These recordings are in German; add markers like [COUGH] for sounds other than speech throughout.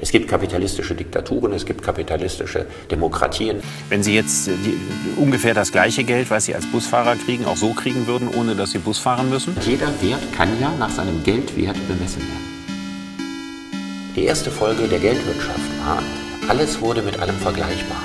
Es gibt kapitalistische Diktaturen, es gibt kapitalistische Demokratien. Wenn Sie jetzt die, ungefähr das gleiche Geld, was Sie als Busfahrer kriegen, auch so kriegen würden, ohne dass Sie Bus fahren müssen? Jeder Wert kann ja nach seinem Geldwert bemessen werden. Die erste Folge der Geldwirtschaft war, alles wurde mit allem vergleichbar.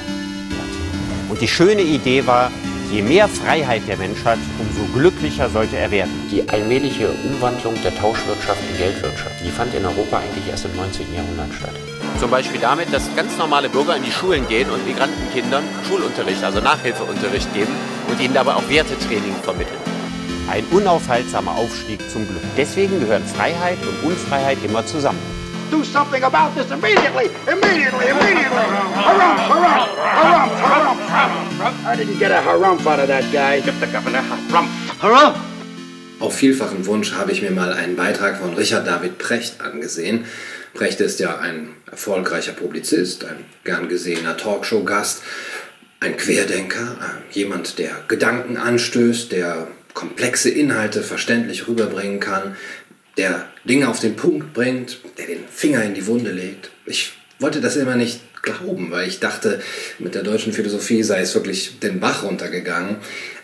Und die schöne Idee war, je mehr Freiheit der Mensch hat, umso glücklicher sollte er werden. Die allmähliche Umwandlung der Tauschwirtschaft in Geldwirtschaft, die fand in Europa eigentlich erst im 19. Jahrhundert statt. Zum Beispiel damit, dass ganz normale Bürger in die Schulen gehen und Migrantenkindern Schulunterricht, also Nachhilfeunterricht geben und ihnen dabei auch Wertetraining vermitteln. Ein unaufhaltsamer Aufstieg zum Glück. Deswegen gehören Freiheit und Unfreiheit immer zusammen. Do something about this immediately! Immediately! Immediately! Harumph! Harumph! Harumph! Harumph! Harumph! I didn't get a harumph out of that guy. Give the governor harumph! Harumph! Auf vielfachen Wunsch habe ich mir mal einen Beitrag von Richard David Precht angesehen. Precht ist ja ein erfolgreicher Publizist, ein gern gesehener Talkshow-Gast, ein Querdenker, jemand, der Gedanken anstößt, der komplexe Inhalte verständlich rüberbringen kann, der Dinge auf den Punkt bringt, der den Finger in die Wunde legt. Ich wollte das immer nicht glauben, weil ich dachte, mit der deutschen Philosophie sei es wirklich den Bach runtergegangen.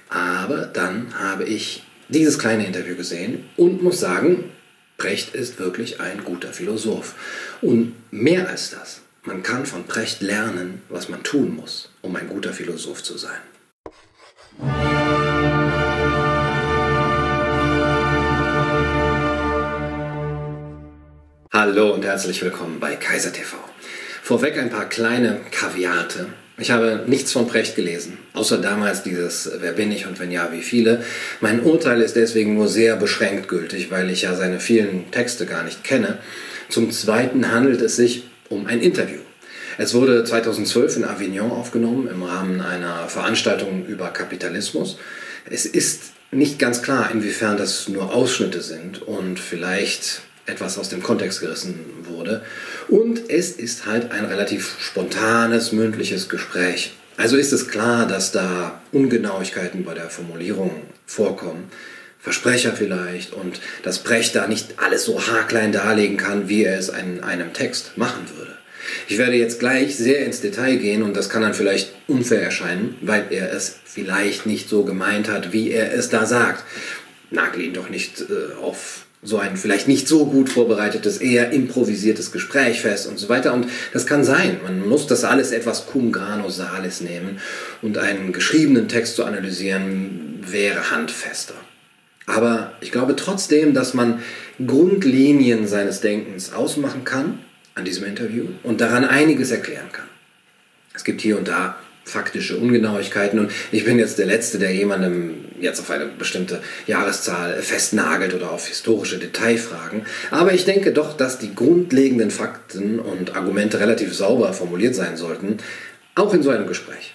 Aber dann habe ich dieses kleine Interview gesehen und muss sagen, Brecht ist wirklich ein guter Philosoph. Und mehr als das, man kann von Brecht lernen, was man tun muss, um ein guter Philosoph zu sein. Hallo und herzlich willkommen bei Kaiser TV. Vorweg ein paar kleine Kaviate. Ich habe nichts von Precht gelesen, außer damals dieses Wer bin ich und wenn ja, wie viele. Mein Urteil ist deswegen nur sehr beschränkt gültig, weil ich ja seine vielen Texte gar nicht kenne. Zum Zweiten handelt es sich um ein Interview. Es wurde 2012 in Avignon aufgenommen im Rahmen einer Veranstaltung über Kapitalismus. Es ist nicht ganz klar, inwiefern das nur Ausschnitte sind und vielleicht etwas aus dem Kontext gerissen wurde. Und es ist halt ein relativ spontanes, mündliches Gespräch. Also ist es klar, dass da Ungenauigkeiten bei der Formulierung vorkommen. Versprecher vielleicht und dass Brecht da nicht alles so haarklein darlegen kann, wie er es in einem Text machen würde. Ich werde jetzt gleich sehr ins Detail gehen und das kann dann vielleicht unfair erscheinen, weil er es vielleicht nicht so gemeint hat, wie er es da sagt. Nagel ihn doch nicht äh, auf so ein vielleicht nicht so gut vorbereitetes, eher improvisiertes Gespräch fest und so weiter. Und das kann sein. Man muss das alles etwas cum grano salis nehmen und einen geschriebenen Text zu analysieren wäre handfester. Aber ich glaube trotzdem, dass man Grundlinien seines Denkens ausmachen kann an diesem Interview und daran einiges erklären kann. Es gibt hier und da faktische Ungenauigkeiten. Und ich bin jetzt der Letzte, der jemandem jetzt auf eine bestimmte Jahreszahl festnagelt oder auf historische Detailfragen. Aber ich denke doch, dass die grundlegenden Fakten und Argumente relativ sauber formuliert sein sollten, auch in so einem Gespräch.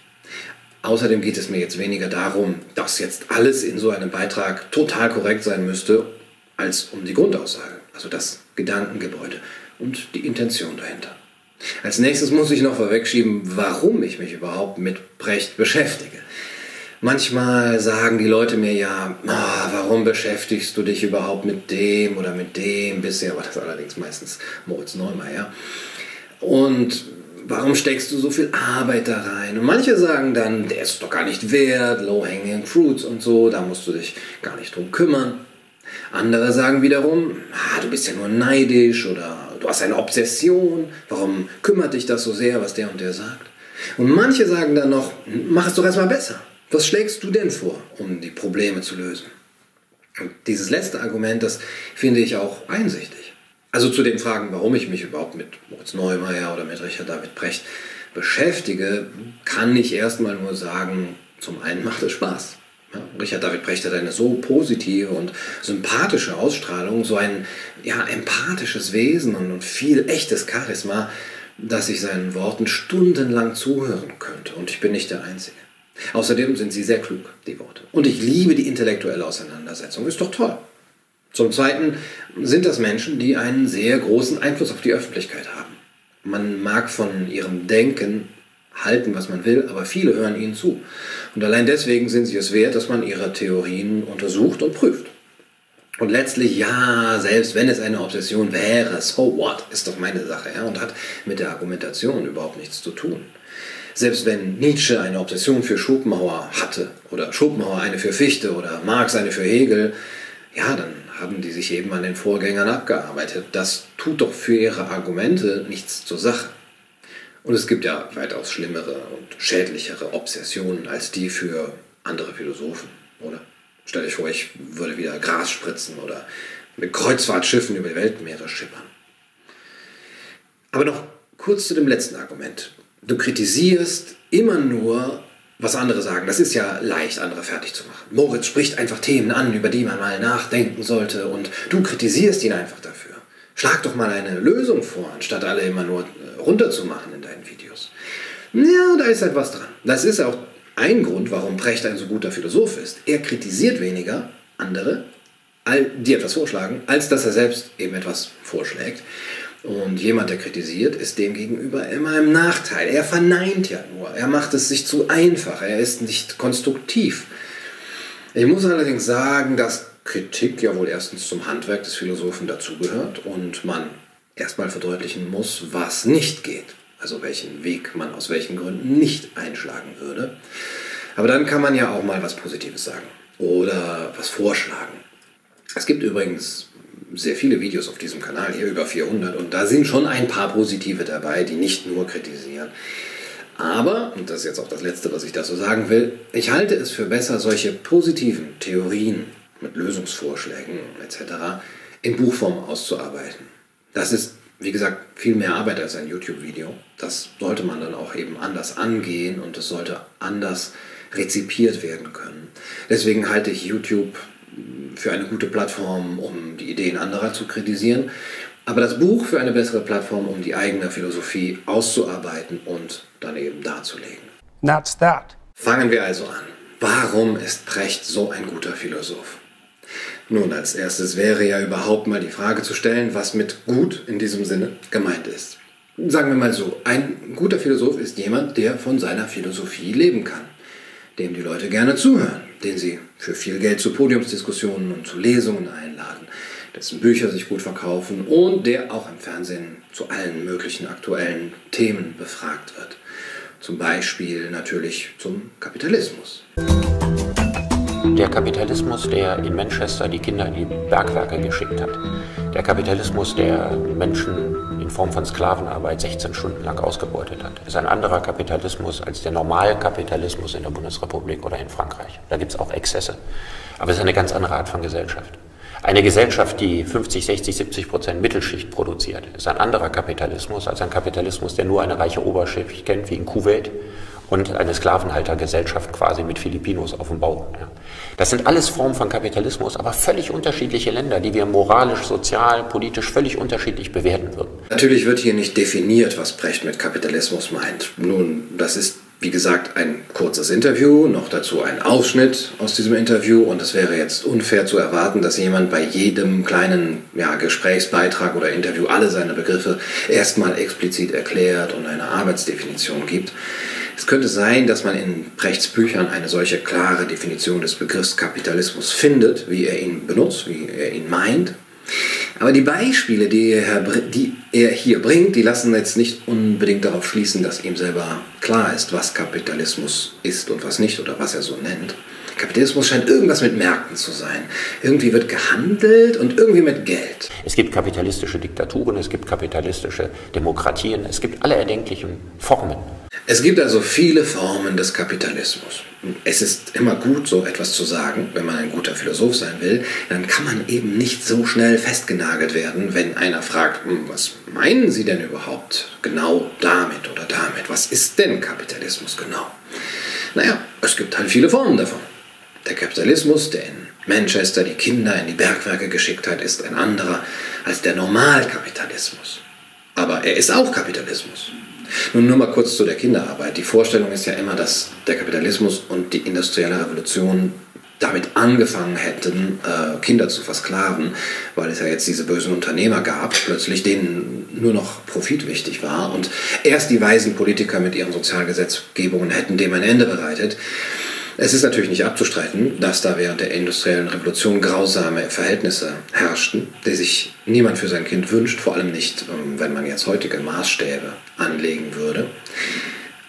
Außerdem geht es mir jetzt weniger darum, dass jetzt alles in so einem Beitrag total korrekt sein müsste, als um die Grundaussage, also das Gedankengebäude und die Intention dahinter. Als nächstes muss ich noch vorwegschieben, warum ich mich überhaupt mit Brecht beschäftige. Manchmal sagen die Leute mir ja, oh, warum beschäftigst du dich überhaupt mit dem oder mit dem? Bisher war das allerdings meistens Moritz Neumeier. Und warum steckst du so viel Arbeit da rein? Und manche sagen dann, der ist doch gar nicht wert, low-hanging fruits und so, da musst du dich gar nicht drum kümmern. Andere sagen wiederum, ah, du bist ja nur neidisch oder du hast eine Obsession, warum kümmert dich das so sehr, was der und der sagt? Und manche sagen dann noch, mach es doch erstmal besser. Was schlägst du denn vor, um die Probleme zu lösen? Und dieses letzte Argument, das finde ich auch einsichtig. Also zu den Fragen, warum ich mich überhaupt mit Moritz Neumeier oder mit Richard David Brecht beschäftige, kann ich erstmal nur sagen, zum einen macht es Spaß. Ja, Richard David Brecht hat eine so positive und sympathische Ausstrahlung, so ein ja, empathisches Wesen und, und viel echtes Charisma, dass ich seinen Worten stundenlang zuhören könnte. Und ich bin nicht der Einzige. Außerdem sind sie sehr klug, die Worte. Und ich liebe die intellektuelle Auseinandersetzung. Ist doch toll. Zum Zweiten sind das Menschen, die einen sehr großen Einfluss auf die Öffentlichkeit haben. Man mag von ihrem Denken halten, was man will, aber viele hören ihnen zu. Und allein deswegen sind sie es wert, dass man ihre Theorien untersucht und prüft. Und letztlich, ja, selbst wenn es eine Obsession wäre, so what, ist doch meine Sache, ja, und hat mit der Argumentation überhaupt nichts zu tun. Selbst wenn Nietzsche eine Obsession für Schopenhauer hatte, oder Schopenhauer eine für Fichte, oder Marx eine für Hegel, ja, dann haben die sich eben an den Vorgängern abgearbeitet. Das tut doch für ihre Argumente nichts zur Sache. Und es gibt ja weitaus schlimmere und schädlichere Obsessionen als die für andere Philosophen, oder? Stell euch vor, ich würde wieder Gras spritzen oder mit Kreuzfahrtschiffen über die Weltmeere schippern. Aber noch kurz zu dem letzten Argument. Du kritisierst immer nur, was andere sagen. Das ist ja leicht, andere fertig zu machen. Moritz spricht einfach Themen an, über die man mal nachdenken sollte und du kritisierst ihn einfach dafür. Schlag doch mal eine Lösung vor, anstatt alle immer nur äh, runterzumachen in deinen Videos. Ja, da ist etwas dran. Das ist auch ein Grund, warum Precht ein so guter Philosoph ist. Er kritisiert weniger andere, die etwas vorschlagen, als dass er selbst eben etwas vorschlägt. Und jemand, der kritisiert, ist demgegenüber immer im Nachteil. Er verneint ja nur. Er macht es sich zu einfach. Er ist nicht konstruktiv. Ich muss allerdings sagen, dass Kritik ja wohl erstens zum Handwerk des Philosophen dazugehört und man erstmal verdeutlichen muss, was nicht geht also welchen Weg man aus welchen Gründen nicht einschlagen würde. Aber dann kann man ja auch mal was Positives sagen oder was vorschlagen. Es gibt übrigens sehr viele Videos auf diesem Kanal, hier über 400, und da sind schon ein paar positive dabei, die nicht nur kritisieren. Aber, und das ist jetzt auch das Letzte, was ich dazu sagen will, ich halte es für besser, solche positiven Theorien mit Lösungsvorschlägen etc. in Buchform auszuarbeiten. Das ist wie gesagt, viel mehr Arbeit als ein YouTube-Video. Das sollte man dann auch eben anders angehen und es sollte anders rezipiert werden können. Deswegen halte ich YouTube für eine gute Plattform, um die Ideen anderer zu kritisieren, aber das Buch für eine bessere Plattform, um die eigene Philosophie auszuarbeiten und dann eben darzulegen. That's that. Fangen wir also an. Warum ist Precht so ein guter Philosoph? Nun, als erstes wäre ja überhaupt mal die Frage zu stellen, was mit gut in diesem Sinne gemeint ist. Sagen wir mal so, ein guter Philosoph ist jemand, der von seiner Philosophie leben kann, dem die Leute gerne zuhören, den sie für viel Geld zu Podiumsdiskussionen und zu Lesungen einladen, dessen Bücher sich gut verkaufen und der auch im Fernsehen zu allen möglichen aktuellen Themen befragt wird. Zum Beispiel natürlich zum Kapitalismus. Der Kapitalismus, der in Manchester die Kinder in die Bergwerke geschickt hat. Der Kapitalismus, der Menschen in Form von Sklavenarbeit 16 Stunden lang ausgebeutet hat, ist ein anderer Kapitalismus als der Normalkapitalismus in der Bundesrepublik oder in Frankreich. Da gibt es auch Exzesse. Aber es ist eine ganz andere Art von Gesellschaft. Eine Gesellschaft, die 50, 60, 70 Prozent Mittelschicht produziert, ist ein anderer Kapitalismus als ein Kapitalismus, der nur eine reiche Oberschicht kennt, wie in Kuwait und eine Sklavenhaltergesellschaft quasi mit Filipinos auf dem Bau. Ja. Das sind alles Formen von Kapitalismus, aber völlig unterschiedliche Länder, die wir moralisch, sozial, politisch völlig unterschiedlich bewerten würden. Natürlich wird hier nicht definiert, was Brecht mit Kapitalismus meint. Nun, das ist wie gesagt, ein kurzes Interview, noch dazu ein Ausschnitt aus diesem Interview und es wäre jetzt unfair zu erwarten, dass jemand bei jedem kleinen ja, Gesprächsbeitrag oder Interview alle seine Begriffe erstmal explizit erklärt und eine Arbeitsdefinition gibt. Es könnte sein, dass man in Brechts Büchern eine solche klare Definition des Begriffs Kapitalismus findet, wie er ihn benutzt, wie er ihn meint. Aber die Beispiele, die er, die er, hier bringt, die lassen jetzt nicht unbedingt darauf schließen, dass ihm selber klar ist, was Kapitalismus ist und was nicht oder was er so nennt. Kapitalismus scheint irgendwas mit Märkten zu sein. Irgendwie wird gehandelt und irgendwie mit Geld. Es gibt kapitalistische Diktaturen, es gibt kapitalistische Demokratien, es gibt alle erdenklichen Formen. Es gibt also viele Formen des Kapitalismus. Es ist immer gut, so etwas zu sagen, wenn man ein guter Philosoph sein will, dann kann man eben nicht so schnell festgenagelt werden, wenn einer fragt, hm, was meinen Sie denn überhaupt genau damit oder damit? Was ist denn Kapitalismus genau? Naja, es gibt halt viele Formen davon. Der Kapitalismus, der in Manchester die Kinder in die Bergwerke geschickt hat, ist ein anderer als der Normalkapitalismus. Aber er ist auch Kapitalismus. Nun nur mal kurz zu der Kinderarbeit. Die Vorstellung ist ja immer, dass der Kapitalismus und die industrielle Revolution damit angefangen hätten, äh, Kinder zu versklaven, weil es ja jetzt diese bösen Unternehmer gab, plötzlich denen nur noch Profit wichtig war und erst die weisen Politiker mit ihren Sozialgesetzgebungen hätten dem ein Ende bereitet. Es ist natürlich nicht abzustreiten, dass da während der industriellen Revolution grausame Verhältnisse herrschten, die sich niemand für sein Kind wünscht, vor allem nicht, ähm, wenn man jetzt heutige Maßstäbe anlegen würde.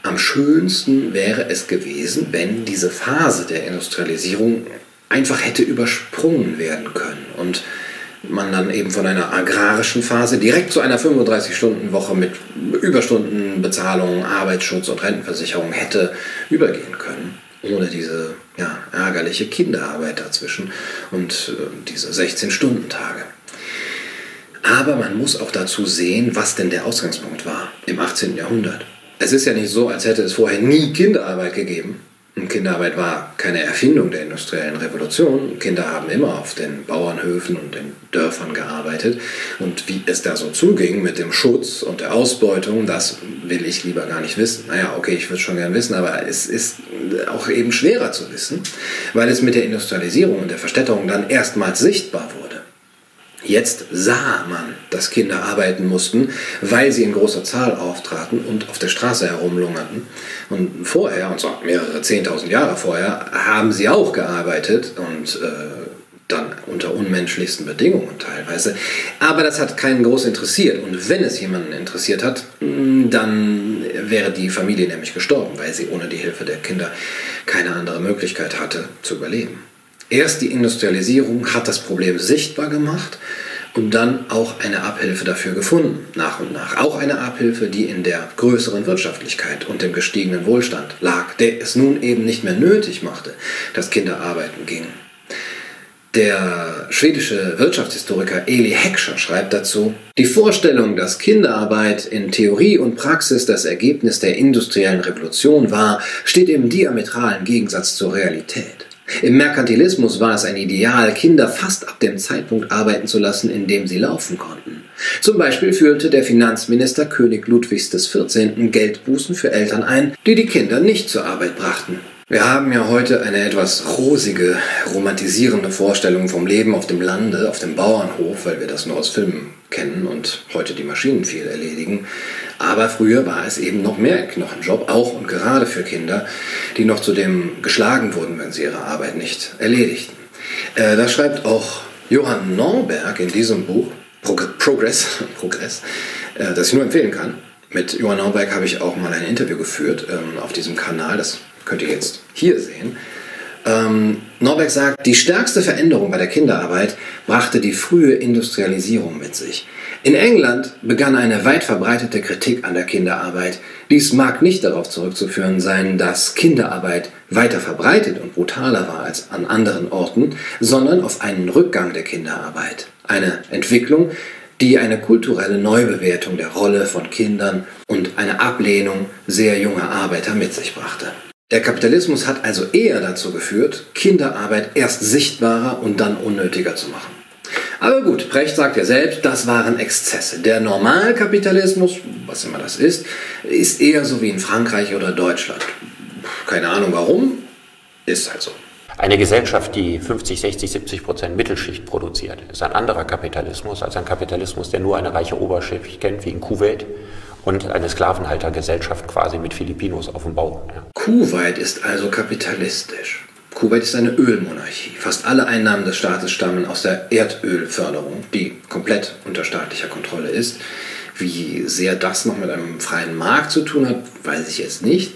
Am schönsten wäre es gewesen, wenn diese Phase der Industrialisierung einfach hätte übersprungen werden können und man dann eben von einer agrarischen Phase direkt zu einer 35-Stunden-Woche mit Überstundenbezahlung, Arbeitsschutz und Rentenversicherung hätte übergehen können, ohne diese ja, ärgerliche Kinderarbeit dazwischen und äh, diese 16-Stunden-Tage. Aber man muss auch dazu sehen, was denn der Ausgangspunkt war im 18. Jahrhundert. Es ist ja nicht so, als hätte es vorher nie Kinderarbeit gegeben. Kinderarbeit war keine Erfindung der industriellen Revolution. Kinder haben immer auf den Bauernhöfen und den Dörfern gearbeitet. Und wie es da so zuging mit dem Schutz und der Ausbeutung, das will ich lieber gar nicht wissen. Naja, okay, ich würde schon gern wissen, aber es ist auch eben schwerer zu wissen, weil es mit der Industrialisierung und der Verstädterung dann erstmals sichtbar wurde. Jetzt sah man, dass Kinder arbeiten mussten, weil sie in großer Zahl auftraten und auf der Straße herumlungerten. Und vorher, und zwar mehrere Zehntausend Jahre vorher, haben sie auch gearbeitet und äh, dann unter unmenschlichsten Bedingungen teilweise. Aber das hat keinen groß interessiert. Und wenn es jemanden interessiert hat, mm, dann wäre die Familie nämlich gestorben, weil sie ohne die Hilfe der Kinder keine andere Möglichkeit hatte zu überleben. Erst die Industrialisierung hat das Problem sichtbar gemacht und dann auch eine Abhilfe dafür gefunden, nach und nach. Auch eine Abhilfe, die in der größeren Wirtschaftlichkeit und dem gestiegenen Wohlstand lag, der es nun eben nicht mehr nötig machte, dass Kinder arbeiten gingen. Der schwedische Wirtschaftshistoriker Eli Heckscher schreibt dazu, die Vorstellung, dass Kinderarbeit in Theorie und Praxis das Ergebnis der industriellen Revolution war, steht im diametralen Gegensatz zur Realität. Im Merkantilismus war es ein Ideal, Kinder fast ab dem Zeitpunkt arbeiten zu lassen, in dem sie laufen konnten. Zum Beispiel führte der Finanzminister König Ludwigs XIV. Geldbußen für Eltern ein, die die Kinder nicht zur Arbeit brachten. Wir haben ja heute eine etwas rosige, romantisierende Vorstellung vom Leben auf dem Lande, auf dem Bauernhof, weil wir das nur aus Filmen kennen und heute die Maschinen viel erledigen. Aber früher war es eben noch mehr Knochenjob, auch und gerade für Kinder, die noch zudem geschlagen wurden, wenn sie ihre Arbeit nicht erledigten. Äh, das schreibt auch Johann Norberg in diesem Buch, Progress, [LAUGHS] Progress äh, das ich nur empfehlen kann. Mit Johann Norberg habe ich auch mal ein Interview geführt ähm, auf diesem Kanal. Das könnt ihr jetzt hier sehen. Ähm, Norbeck sagt, die stärkste Veränderung bei der Kinderarbeit brachte die frühe Industrialisierung mit sich. In England begann eine weit verbreitete Kritik an der Kinderarbeit. Dies mag nicht darauf zurückzuführen sein, dass Kinderarbeit weiter verbreitet und brutaler war als an anderen Orten, sondern auf einen Rückgang der Kinderarbeit. Eine Entwicklung, die eine kulturelle Neubewertung der Rolle von Kindern und eine Ablehnung sehr junger Arbeiter mit sich brachte. Der Kapitalismus hat also eher dazu geführt, Kinderarbeit erst sichtbarer und dann unnötiger zu machen. Aber gut, Brecht sagt ja selbst, das waren Exzesse. Der Normalkapitalismus, was immer das ist, ist eher so wie in Frankreich oder Deutschland. Keine Ahnung warum, ist halt so. Eine Gesellschaft, die 50, 60, 70 Prozent Mittelschicht produziert, ist ein anderer Kapitalismus als ein Kapitalismus, der nur eine reiche Oberschicht kennt, wie in Kuwait, und eine Sklavenhaltergesellschaft quasi mit Filipinos auf dem Bau. Ja. Kuwait ist also kapitalistisch. Kuwait ist eine Ölmonarchie. Fast alle Einnahmen des Staates stammen aus der Erdölförderung, die komplett unter staatlicher Kontrolle ist. Wie sehr das noch mit einem freien Markt zu tun hat, weiß ich jetzt nicht.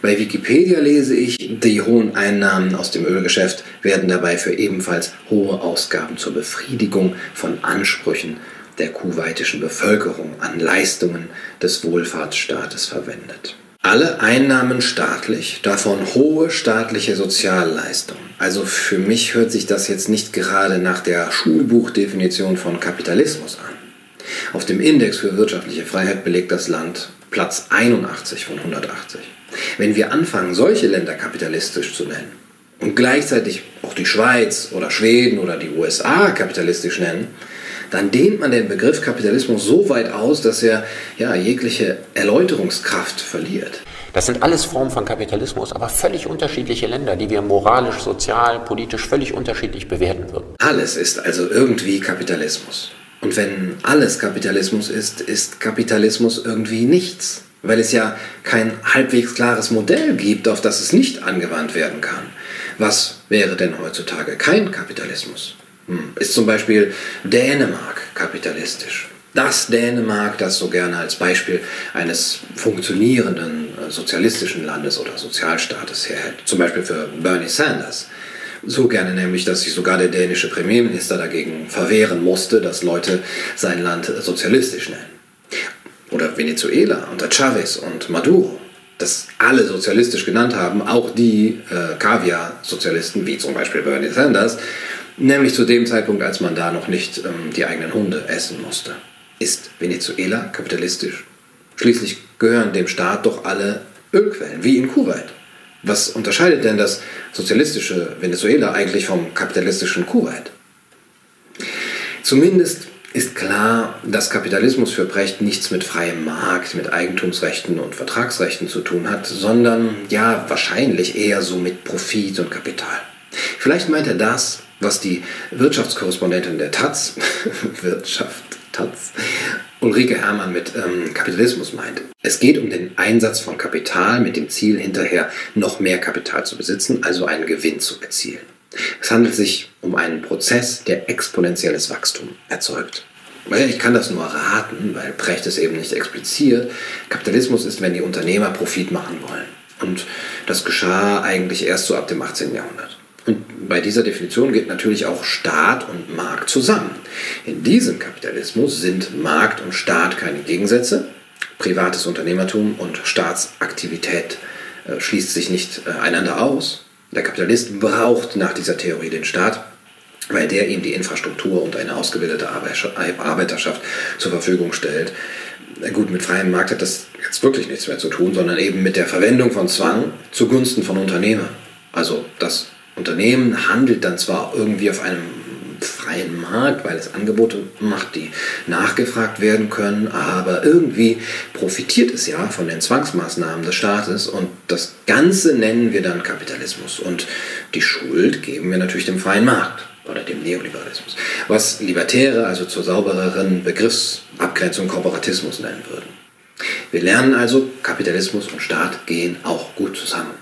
Bei Wikipedia lese ich, die hohen Einnahmen aus dem Ölgeschäft werden dabei für ebenfalls hohe Ausgaben zur Befriedigung von Ansprüchen der kuwaitischen Bevölkerung an Leistungen des Wohlfahrtsstaates verwendet. Alle Einnahmen staatlich, davon hohe staatliche Sozialleistungen. Also für mich hört sich das jetzt nicht gerade nach der Schulbuchdefinition von Kapitalismus an. Auf dem Index für wirtschaftliche Freiheit belegt das Land Platz 81 von 180. Wenn wir anfangen, solche Länder kapitalistisch zu nennen und gleichzeitig auch die Schweiz oder Schweden oder die USA kapitalistisch nennen, dann dehnt man den Begriff Kapitalismus so weit aus, dass er ja, jegliche Erläuterungskraft verliert. Das sind alles Formen von Kapitalismus, aber völlig unterschiedliche Länder, die wir moralisch, sozial, politisch völlig unterschiedlich bewerten würden. Alles ist also irgendwie Kapitalismus. Und wenn alles Kapitalismus ist, ist Kapitalismus irgendwie nichts. weil es ja kein halbwegs klares Modell gibt, auf das es nicht angewandt werden kann. Was wäre denn heutzutage kein Kapitalismus? Ist zum Beispiel Dänemark kapitalistisch? Das Dänemark, das so gerne als Beispiel eines funktionierenden äh, sozialistischen Landes oder Sozialstaates herhält, zum Beispiel für Bernie Sanders. So gerne nämlich, dass sich sogar der dänische Premierminister dagegen verwehren musste, dass Leute sein Land sozialistisch nennen. Oder Venezuela unter Chavez und Maduro, das alle sozialistisch genannt haben, auch die äh, Kaviar-Sozialisten, wie zum Beispiel Bernie Sanders, nämlich zu dem Zeitpunkt, als man da noch nicht ähm, die eigenen Hunde essen musste. Ist Venezuela kapitalistisch? Schließlich gehören dem Staat doch alle Ölquellen, wie in Kuwait. Was unterscheidet denn das sozialistische Venezuela eigentlich vom kapitalistischen Kuwait? Zumindest ist klar, dass Kapitalismus für Brecht nichts mit freiem Markt, mit Eigentumsrechten und Vertragsrechten zu tun hat, sondern ja wahrscheinlich eher so mit Profit und Kapital. Vielleicht meint er das, was die Wirtschaftskorrespondentin der Taz, [LAUGHS] Wirtschaft, Taz, Ulrike Hermann mit ähm, Kapitalismus meint. Es geht um den Einsatz von Kapital mit dem Ziel, hinterher noch mehr Kapital zu besitzen, also einen Gewinn zu erzielen. Es handelt sich um einen Prozess, der exponentielles Wachstum erzeugt. Ich kann das nur raten, weil Precht es eben nicht expliziert. Kapitalismus ist, wenn die Unternehmer Profit machen wollen. Und das geschah eigentlich erst so ab dem 18. Jahrhundert. Und bei dieser Definition geht natürlich auch Staat und Markt zusammen. In diesem Kapitalismus sind Markt und Staat keine Gegensätze. Privates Unternehmertum und Staatsaktivität äh, schließt sich nicht äh, einander aus. Der Kapitalist braucht nach dieser Theorie den Staat, weil der ihm die Infrastruktur und eine ausgebildete Arbeiterschaft zur Verfügung stellt. Gut, mit freiem Markt hat das jetzt wirklich nichts mehr zu tun, sondern eben mit der Verwendung von Zwang zugunsten von Unternehmern. Also das Unternehmen handelt dann zwar irgendwie auf einem freien Markt, weil es Angebote macht, die nachgefragt werden können, aber irgendwie profitiert es ja von den Zwangsmaßnahmen des Staates und das Ganze nennen wir dann Kapitalismus und die Schuld geben wir natürlich dem freien Markt oder dem Neoliberalismus, was Libertäre also zur saubereren Begriffsabgrenzung Korporatismus nennen würden. Wir lernen also, Kapitalismus und Staat gehen auch gut zusammen.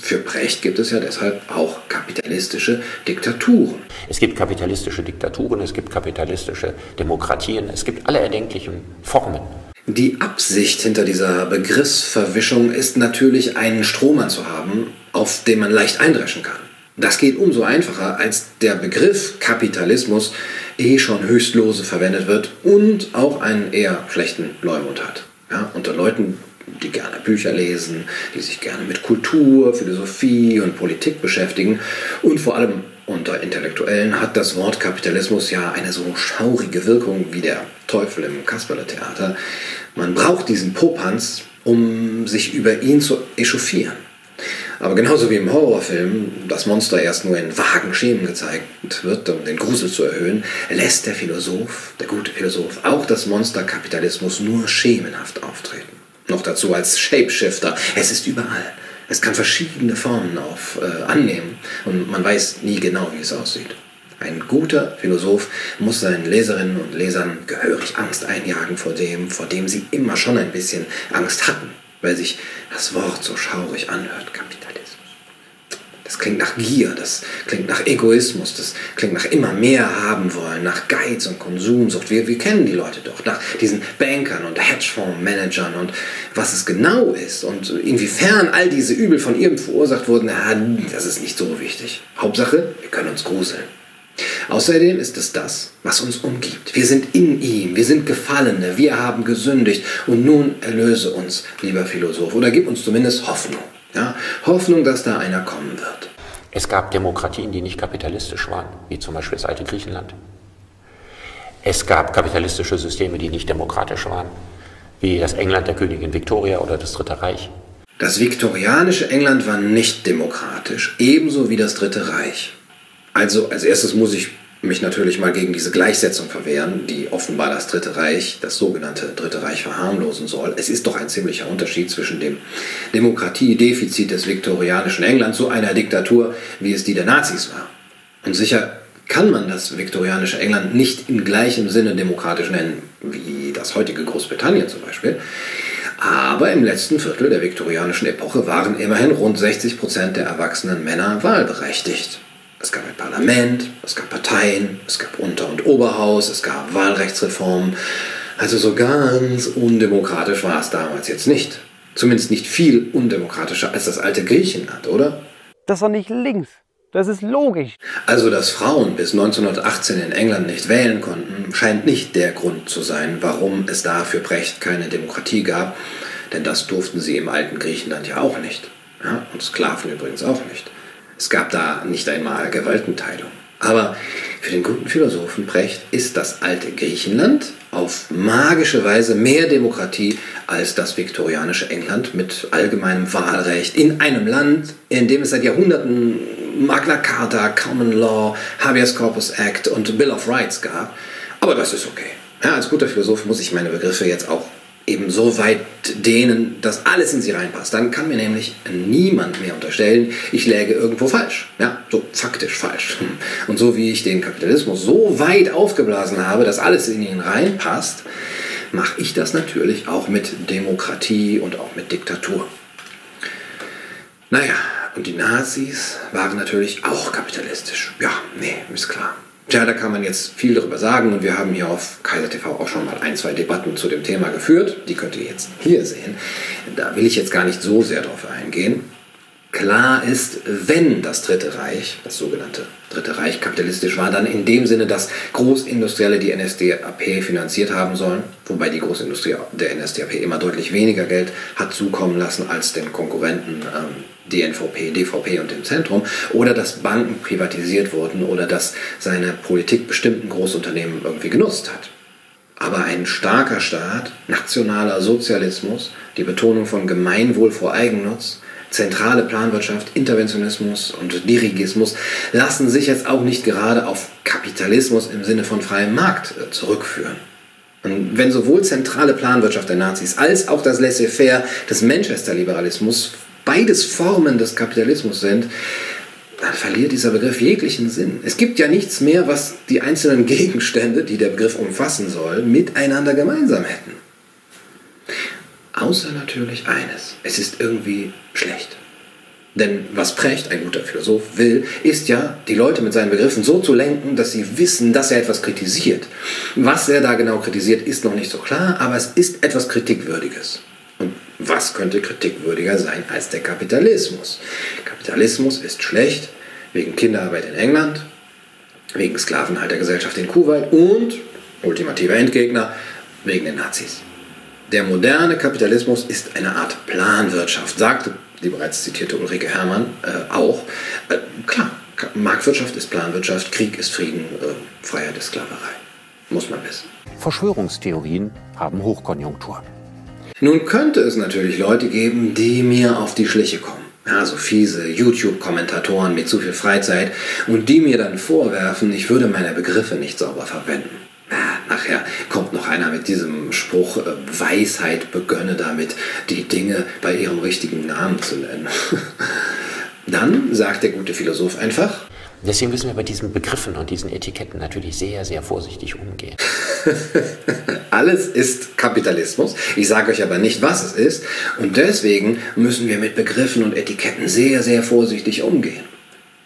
Für Brecht gibt es ja deshalb auch kapitalistische Diktaturen. Es gibt kapitalistische Diktaturen, es gibt kapitalistische Demokratien, es gibt alle erdenklichen Formen. Die Absicht hinter dieser Begriffsverwischung ist natürlich, einen Strohmann zu haben, auf den man leicht eindreschen kann. Das geht umso einfacher, als der Begriff Kapitalismus eh schon höchst lose verwendet wird und auch einen eher schlechten Leumund hat. Ja, unter Leuten, die gerne Bücher lesen, die sich gerne mit Kultur, Philosophie und Politik beschäftigen und vor allem unter Intellektuellen hat das Wort Kapitalismus ja eine so schaurige Wirkung wie der Teufel im Kasperletheater. Man braucht diesen Popanz, um sich über ihn zu echauffieren. Aber genauso wie im Horrorfilm das Monster erst nur in vagen Schemen gezeigt wird, um den Grusel zu erhöhen, lässt der Philosoph, der gute Philosoph, auch das Monster Kapitalismus nur schemenhaft auftreten. Noch dazu als Shapeshifter. Es ist überall. Es kann verschiedene Formen auf, äh, annehmen und man weiß nie genau, wie es aussieht. Ein guter Philosoph muss seinen Leserinnen und Lesern gehörig Angst einjagen vor dem, vor dem sie immer schon ein bisschen Angst hatten, weil sich das Wort so schaurig anhört, Kapitalismus. Das klingt nach Gier, das klingt nach Egoismus, das klingt nach immer mehr haben wollen, nach Geiz und Konsumsucht. Wir, wir kennen die Leute doch, nach diesen Bankern und Hedgefondsmanagern und was es genau ist und inwiefern all diese Übel von ihm verursacht wurden, na, das ist nicht so wichtig. Hauptsache, wir können uns gruseln. Außerdem ist es das, was uns umgibt. Wir sind in ihm, wir sind Gefallene, wir haben gesündigt und nun erlöse uns, lieber Philosoph, oder gib uns zumindest Hoffnung. Ja? Hoffnung, dass da einer kommen wird. Es gab Demokratien, die nicht kapitalistisch waren, wie zum Beispiel das alte Griechenland. Es gab kapitalistische Systeme, die nicht demokratisch waren, wie das England der Königin Victoria oder das Dritte Reich. Das viktorianische England war nicht demokratisch, ebenso wie das Dritte Reich. Also als erstes muss ich mich natürlich mal gegen diese Gleichsetzung verwehren, die offenbar das Dritte Reich, das sogenannte Dritte Reich verharmlosen soll. Es ist doch ein ziemlicher Unterschied zwischen dem Demokratiedefizit des viktorianischen England zu einer Diktatur, wie es die der Nazis war. Und sicher kann man das viktorianische England nicht im gleichen Sinne demokratisch nennen wie das heutige Großbritannien zum Beispiel. Aber im letzten Viertel der viktorianischen Epoche waren immerhin rund 60 Prozent der erwachsenen Männer wahlberechtigt. Es gab ein Parlament, es gab Parteien, es gab Unter- und Oberhaus, es gab Wahlrechtsreformen. Also so ganz undemokratisch war es damals jetzt nicht. Zumindest nicht viel undemokratischer als das alte Griechenland, oder? Das doch nicht links. Das ist logisch. Also, dass Frauen bis 1918 in England nicht wählen konnten, scheint nicht der Grund zu sein, warum es da für Brecht keine Demokratie gab. Denn das durften sie im alten Griechenland ja auch nicht. Ja, und Sklaven übrigens auch nicht. Es gab da nicht einmal Gewaltenteilung. Aber für den guten Philosophen Brecht ist das alte Griechenland auf magische Weise mehr Demokratie als das viktorianische England mit allgemeinem Wahlrecht in einem Land, in dem es seit Jahrhunderten Magna Carta, Common Law, Habeas Corpus Act und Bill of Rights gab. Aber das ist okay. Ja, als guter Philosoph muss ich meine Begriffe jetzt auch eben so weit dehnen, dass alles in sie reinpasst. Dann kann mir nämlich niemand mehr unterstellen, ich läge irgendwo falsch. Ja, so faktisch falsch. [LAUGHS] Und so wie ich den Kapitalismus so weit aufgeblasen habe, dass alles in ihn reinpasst, mache ich das natürlich auch mit Demokratie und auch mit Diktatur. Naja, und die Nazis waren natürlich auch kapitalistisch. Ja, nee, ist klar. Tja, da kann man jetzt viel darüber sagen und wir haben hier auf Kaiser TV auch schon mal ein, zwei Debatten zu dem Thema geführt. Die könnt ihr jetzt hier sehen. Da will ich jetzt gar nicht so sehr drauf eingehen. Klar ist, wenn das Dritte Reich, das sogenannte Dritte Reich kapitalistisch war, dann in dem Sinne, dass Großindustrielle die NSDAP finanziert haben sollen, wobei die Großindustrie der NSDAP immer deutlich weniger Geld hat zukommen lassen als den Konkurrenten ähm, DNVP, DVP und dem Zentrum, oder dass Banken privatisiert wurden oder dass seine Politik bestimmten Großunternehmen irgendwie genutzt hat. Aber ein starker Staat, nationaler Sozialismus, die Betonung von Gemeinwohl vor Eigennutz, zentrale Planwirtschaft, Interventionismus und Dirigismus lassen sich jetzt auch nicht gerade auf Kapitalismus im Sinne von freiem Markt äh, zurückführen. Und wenn sowohl zentrale Planwirtschaft der Nazis als auch das Laissez-faire des Manchester-Liberalismus beides Formen des Kapitalismus sind, dann verliert dieser Begriff jeglichen Sinn. Es gibt ja nichts mehr, was die einzelnen [LAUGHS] Gegenstände, die der Begriff umfassen soll, miteinander gemeinsam hätten. Außer natürlich eines. Es ist irgendwie schlecht. Denn was Precht, ein guter Philosoph, will, ist ja, die Leute mit seinen Begriffen so zu lenken, dass sie wissen, dass er etwas kritisiert. Was er da genau kritisiert, ist noch nicht so klar, aber es ist etwas Kritikwürdiges. Und was könnte kritikwürdiger sein als der Kapitalismus? Kapitalismus ist schlecht wegen Kinderarbeit in England, wegen Sklavenhaltergesellschaft in Kuwait und, ultimativer Endgegner, wegen den Nazis. Der moderne Kapitalismus ist eine Art Planwirtschaft, sagte die bereits zitierte Ulrike Herrmann äh, auch. Äh, klar, Marktwirtschaft ist Planwirtschaft, Krieg ist Frieden, äh, Freiheit ist Sklaverei. Muss man wissen. Verschwörungstheorien haben Hochkonjunktur. Nun könnte es natürlich Leute geben, die mir auf die Schliche kommen. Ja, so fiese YouTube-Kommentatoren mit zu viel Freizeit und die mir dann vorwerfen, ich würde meine Begriffe nicht sauber verwenden. Nachher kommt noch einer mit diesem Spruch, äh, Weisheit begönne damit, die Dinge bei ihrem richtigen Namen zu nennen. [LAUGHS] Dann sagt der gute Philosoph einfach, Deswegen müssen wir bei diesen Begriffen und diesen Etiketten natürlich sehr, sehr vorsichtig umgehen. [LAUGHS] Alles ist Kapitalismus. Ich sage euch aber nicht, was es ist. Und deswegen müssen wir mit Begriffen und Etiketten sehr, sehr vorsichtig umgehen.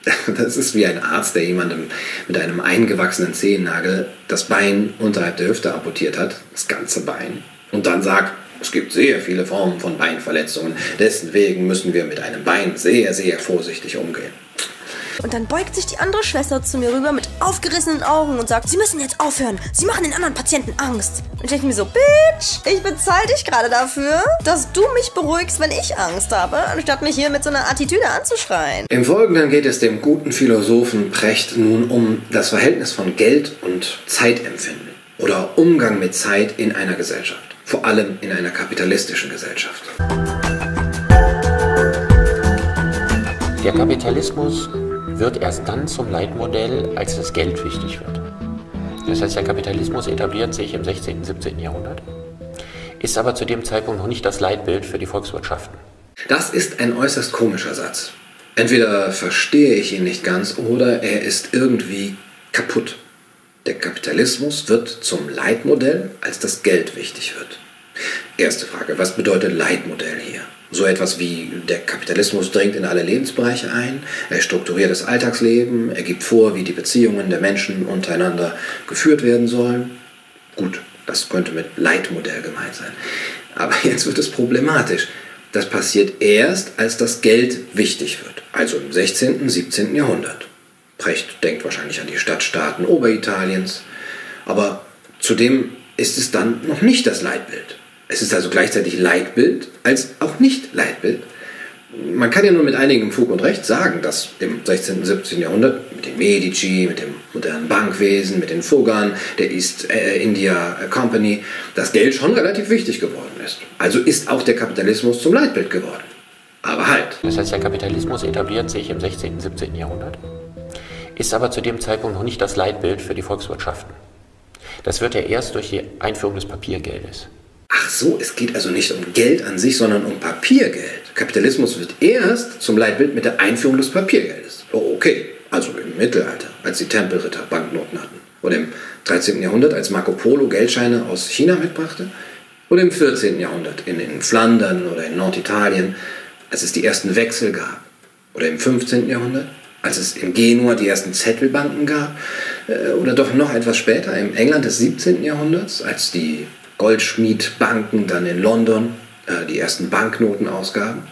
[LAUGHS] Das ist wie ein Arzt, der jemandem mit einem eingewachsenen Zehennagel das Bein unterhalb der Hüfte amputiert hat, das ganze Bein, und dann sagt, es gibt sehr viele Formen von Beinverletzungen, deswegen müssen wir mit einem Bein sehr, sehr vorsichtig umgehen. Und dann beugt sich die andere Schwester zu mir rüber mit aufgerissenen Augen und sagt, Sie müssen jetzt aufhören. Sie machen den anderen Patienten Angst. Und ich denke mir so, Bitch, ich bezahle dich gerade dafür, dass du mich beruhigst, wenn ich Angst habe, anstatt mich hier mit so einer Attitüde anzuschreien. Im Folgenden geht es dem guten Philosophen Precht nun um das Verhältnis von Geld und Zeitempfinden oder Umgang mit Zeit in einer Gesellschaft. Vor allem in einer kapitalistischen Gesellschaft. Der Kapitalismus wird erst dann zum Leitmodell, als das Geld wichtig wird. Das heißt, der Kapitalismus etabliert sich im 16., und 17. Jahrhundert, ist aber zu dem Zeitpunkt noch nicht das Leitbild für die Volkswirtschaften. Das ist ein äußerst komischer Satz. Entweder verstehe ich ihn nicht ganz oder er ist irgendwie kaputt. Der Kapitalismus wird zum Leitmodell, als das Geld wichtig wird. Erste Frage, was bedeutet Leitmodell hier? So etwas wie der Kapitalismus dringt in alle Lebensbereiche ein, er strukturiert das Alltagsleben, er gibt vor, wie die Beziehungen der Menschen untereinander geführt werden sollen. Gut, das könnte mit Leitmodell gemeint sein. Aber jetzt wird es problematisch. Das passiert erst, als das Geld wichtig wird, also im 16., 17. Jahrhundert. Precht denkt wahrscheinlich an die Stadtstaaten Oberitaliens, aber zudem ist es dann noch nicht das Leitbild. Es ist also gleichzeitig Leitbild als auch nicht Leitbild. Man kann ja nur mit einigem Fug und Recht sagen, dass im 16. und 17. Jahrhundert mit den Medici, mit dem modernen Bankwesen, mit den Fogan, der East äh, India Company, das Geld schon relativ wichtig geworden ist. Also ist auch der Kapitalismus zum Leitbild geworden. Aber halt. Das heißt, der Kapitalismus etabliert sich im 16. und 17. Jahrhundert, ist aber zu dem Zeitpunkt noch nicht das Leitbild für die Volkswirtschaften. Das wird ja erst durch die Einführung des Papiergeldes. Ach so, es geht also nicht um Geld an sich, sondern um Papiergeld. Kapitalismus wird erst zum Leitbild mit der Einführung des Papiergeldes. Oh, okay, also im Mittelalter, als die Tempelritter Banknoten hatten. Oder im 13. Jahrhundert, als Marco Polo Geldscheine aus China mitbrachte. Oder im 14. Jahrhundert, in, in Flandern oder in Norditalien, als es die ersten Wechsel gab. Oder im 15. Jahrhundert, als es in Genua die ersten Zettelbanken gab. Äh, oder doch noch etwas später, im England des 17. Jahrhunderts, als die Goldschmiedbanken dann in London äh, die ersten Banknoten ausgaben.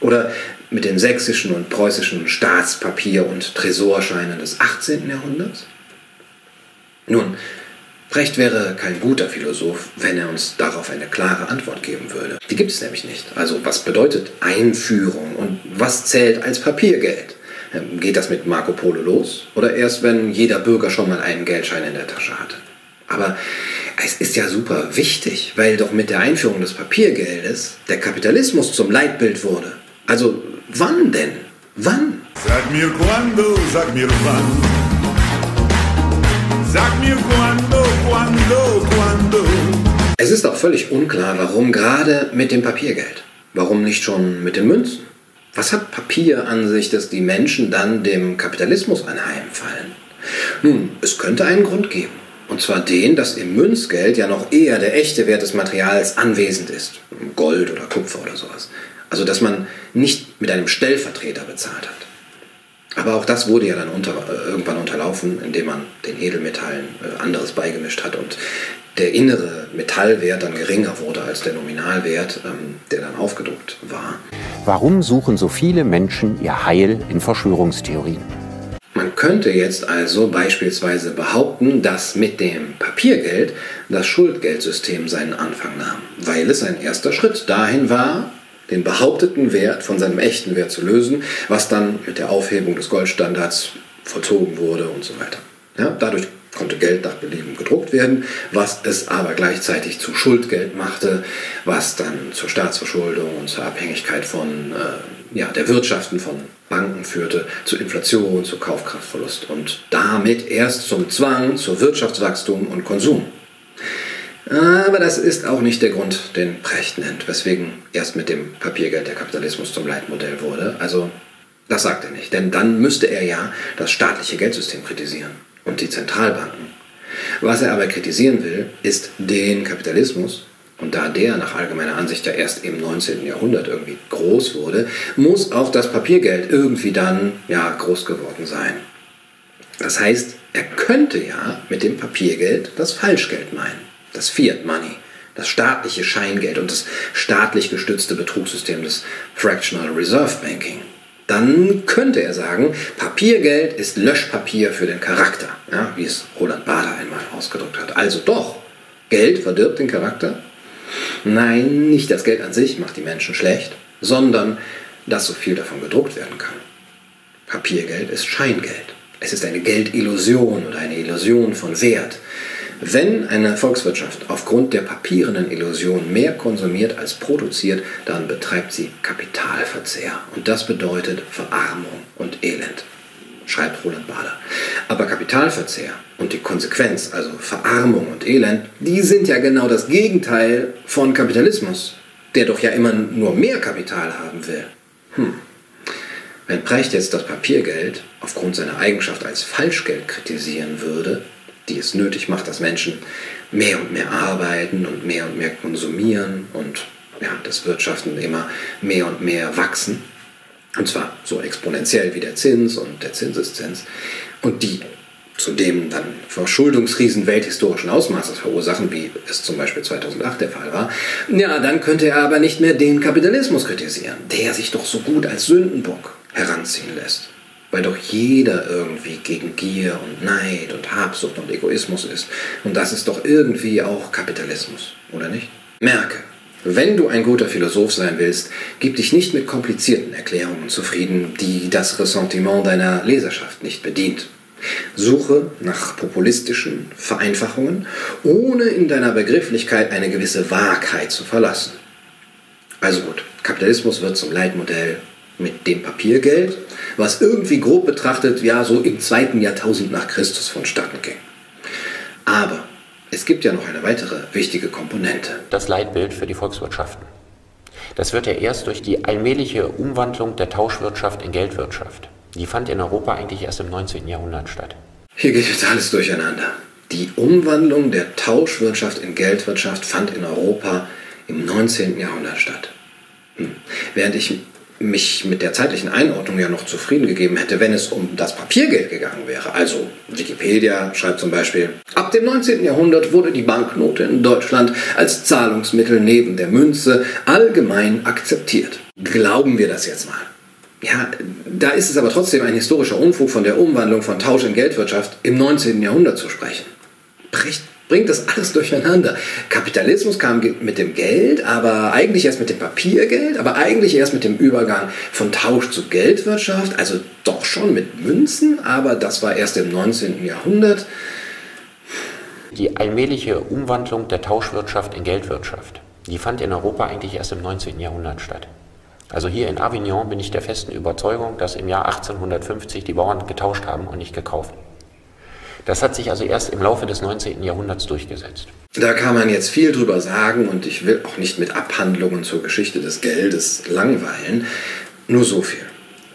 Oder mit den sächsischen und preußischen Staatspapier- und Tresorscheinen des 18. Jahrhunderts? Nun, Brecht wäre kein guter Philosoph, wenn er uns darauf eine klare Antwort geben würde. Die gibt es nämlich nicht. Also was bedeutet Einführung und was zählt als Papiergeld? Ähm, geht das mit Marco Polo los oder erst, wenn jeder Bürger schon mal einen Geldschein in der Tasche hatte? Aber es ist ja super wichtig, weil doch mit der Einführung des Papiergeldes der Kapitalismus zum Leitbild wurde. Also wann denn? Wann? Sag mir quando, sag mir wann. Sag mir quando, quando, quando. Es ist auch völlig unklar, warum gerade mit dem Papiergeld. Warum nicht schon mit den Münzen? Was hat Papier an sich, dass die Menschen dann dem Kapitalismus anheimfallen? Nun, es könnte einen Grund geben. Und zwar den, dass im Münzgeld ja noch eher der echte Wert des Materials anwesend ist. Gold oder Kupfer oder sowas. Also dass man nicht mit einem Stellvertreter bezahlt hat. Aber auch das wurde ja dann unter, äh, irgendwann unterlaufen, indem man den Edelmetallen äh, anderes beigemischt hat und der innere Metallwert dann geringer wurde als der Nominalwert, ähm, der dann aufgedruckt war. Warum suchen so viele Menschen ihr Heil in Verschwörungstheorien? Man könnte jetzt also beispielsweise behaupten, dass mit dem Papiergeld das Schuldgeldsystem seinen Anfang nahm, weil es ein erster Schritt dahin war, den behaupteten Wert von seinem echten Wert zu lösen, was dann mit der Aufhebung des Goldstandards vollzogen wurde und so weiter. Ja, dadurch konnte Geld nach Belieben gedruckt werden, was es aber gleichzeitig zu Schuldgeld machte, was dann zur Staatsverschuldung und zur Abhängigkeit von äh, ja, der Wirtschaften von Banken führte, zu Inflation, zu Kaufkraftverlust und damit erst zum Zwang zu Wirtschaftswachstum und Konsum. Aber das ist auch nicht der Grund, den Brecht nennt, weswegen erst mit dem Papiergeld der Kapitalismus zum Leitmodell wurde. Also das sagt er nicht, denn dann müsste er ja das staatliche Geldsystem kritisieren und die Zentralbanken. Was er aber kritisieren will, ist den Kapitalismus. Und da der nach allgemeiner Ansicht ja erst im 19. Jahrhundert irgendwie groß wurde, muss auch das Papiergeld irgendwie dann ja groß geworden sein. Das heißt, er könnte ja mit dem Papiergeld das Falschgeld meinen, das Fiat Money, das staatliche Scheingeld und das staatlich gestützte Betrugssystem des Fractional Reserve Banking dann könnte er sagen, Papiergeld ist Löschpapier für den Charakter, ja, wie es Roland Bader einmal ausgedrückt hat. Also doch, Geld verdirbt den Charakter? Nein, nicht das Geld an sich macht die Menschen schlecht, sondern dass so viel davon gedruckt werden kann. Papiergeld ist Scheingeld. Es ist eine Geldillusion oder eine Illusion von Wert. Wenn eine Volkswirtschaft aufgrund der papierenden Illusion mehr konsumiert als produziert, dann betreibt sie Kapitalverzehr. Und das bedeutet Verarmung und Elend, schreibt Roland Bader. Aber Kapitalverzehr und die Konsequenz, also Verarmung und Elend, die sind ja genau das Gegenteil von Kapitalismus, der doch ja immer nur mehr Kapital haben will. Hm. Wenn Precht jetzt das Papiergeld aufgrund seiner Eigenschaft als Falschgeld kritisieren würde, die es nötig macht, dass Menschen mehr und mehr arbeiten und mehr und mehr konsumieren und ja, das Wirtschaften immer mehr und mehr wachsen. Und zwar so exponentiell wie der Zins und der Zinseszins. Und die zudem dann Verschuldungsriesen welthistorischen Ausmaßes verursachen, wie es zum Beispiel 2008 der Fall war, ja, dann könnte er aber nicht mehr den Kapitalismus kritisieren, der sich doch so gut als Sündenbock heranziehen lässt. Weil doch jeder irgendwie gegen Gier und Neid und Habsucht und Egoismus ist. Und das ist doch irgendwie auch Kapitalismus, oder nicht? Merke, wenn du ein guter Philosoph sein willst, gib dich nicht mit komplizierten Erklärungen zufrieden, die das Ressentiment deiner Leserschaft nicht bedient. Suche nach populistischen Vereinfachungen, ohne in deiner Begrifflichkeit eine gewisse Wahrheit zu verlassen. Also gut, Kapitalismus wird zum Leitmodell mit dem Papiergeld, was irgendwie grob betrachtet ja so im zweiten Jahrtausend nach Christus vonstatten ging. Aber es gibt ja noch eine weitere wichtige Komponente. Das Leitbild für die Volkswirtschaften. Das wird ja erst durch die allmähliche Umwandlung der Tauschwirtschaft in Geldwirtschaft. Die fand in Europa eigentlich erst im 19. Jahrhundert statt. Hier geht jetzt alles durcheinander. Die Umwandlung der Tauschwirtschaft in Geldwirtschaft fand in Europa im 19. Jahrhundert statt. Hm. Während ich mich mit der zeitlichen Einordnung ja noch zufrieden gegeben hätte, wenn es um das Papiergeld gegangen wäre. Also Wikipedia schreibt zum Beispiel, ab dem 19. Jahrhundert wurde die Banknote in Deutschland als Zahlungsmittel neben der Münze allgemein akzeptiert. Glauben wir das jetzt mal. Ja, da ist es aber trotzdem ein historischer Unfug von der Umwandlung von Tausch in Geldwirtschaft im 19. Jahrhundert zu sprechen. Bricht bringt das alles durcheinander. Kapitalismus kam mit dem Geld, aber eigentlich erst mit dem Papiergeld, aber eigentlich erst mit dem Übergang von Tausch zu Geldwirtschaft, also doch schon mit Münzen, aber das war erst im 19. Jahrhundert. Die allmähliche Umwandlung der Tauschwirtschaft in Geldwirtschaft, die fand in Europa eigentlich erst im 19. Jahrhundert statt. Also hier in Avignon bin ich der festen Überzeugung, dass im Jahr 1850 die Bauern getauscht haben und nicht gekauft. Das hat sich also erst im Laufe des 19. Jahrhunderts durchgesetzt. Da kann man jetzt viel drüber sagen und ich will auch nicht mit Abhandlungen zur Geschichte des Geldes langweilen. Nur so viel.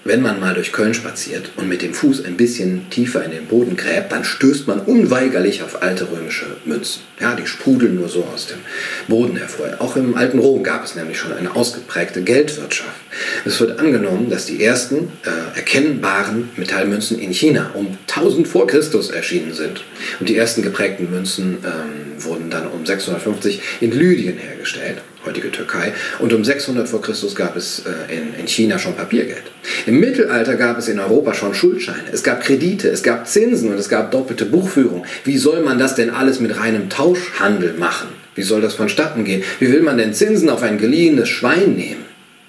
Wenn man mal durch Köln spaziert und mit dem Fuß ein bisschen tiefer in den Boden gräbt, dann stößt man unweigerlich auf alte römische Münzen. Ja, die sprudeln nur so aus dem Boden hervor. Auch im alten Rom gab es nämlich schon eine ausgeprägte Geldwirtschaft. Es wird angenommen, dass die ersten äh, erkennbaren Metallmünzen in China um 1000 vor Christus erschienen sind. Und die ersten geprägten Münzen ähm, wurden dann um 650 in Lydien hergestellt heutige Türkei. Und um 600 vor Christus gab es äh, in, in China schon Papiergeld. Im Mittelalter gab es in Europa schon Schuldscheine. Es gab Kredite, es gab Zinsen und es gab doppelte Buchführung. Wie soll man das denn alles mit reinem Tauschhandel machen? Wie soll das vonstatten gehen? Wie will man denn Zinsen auf ein geliehenes Schwein nehmen?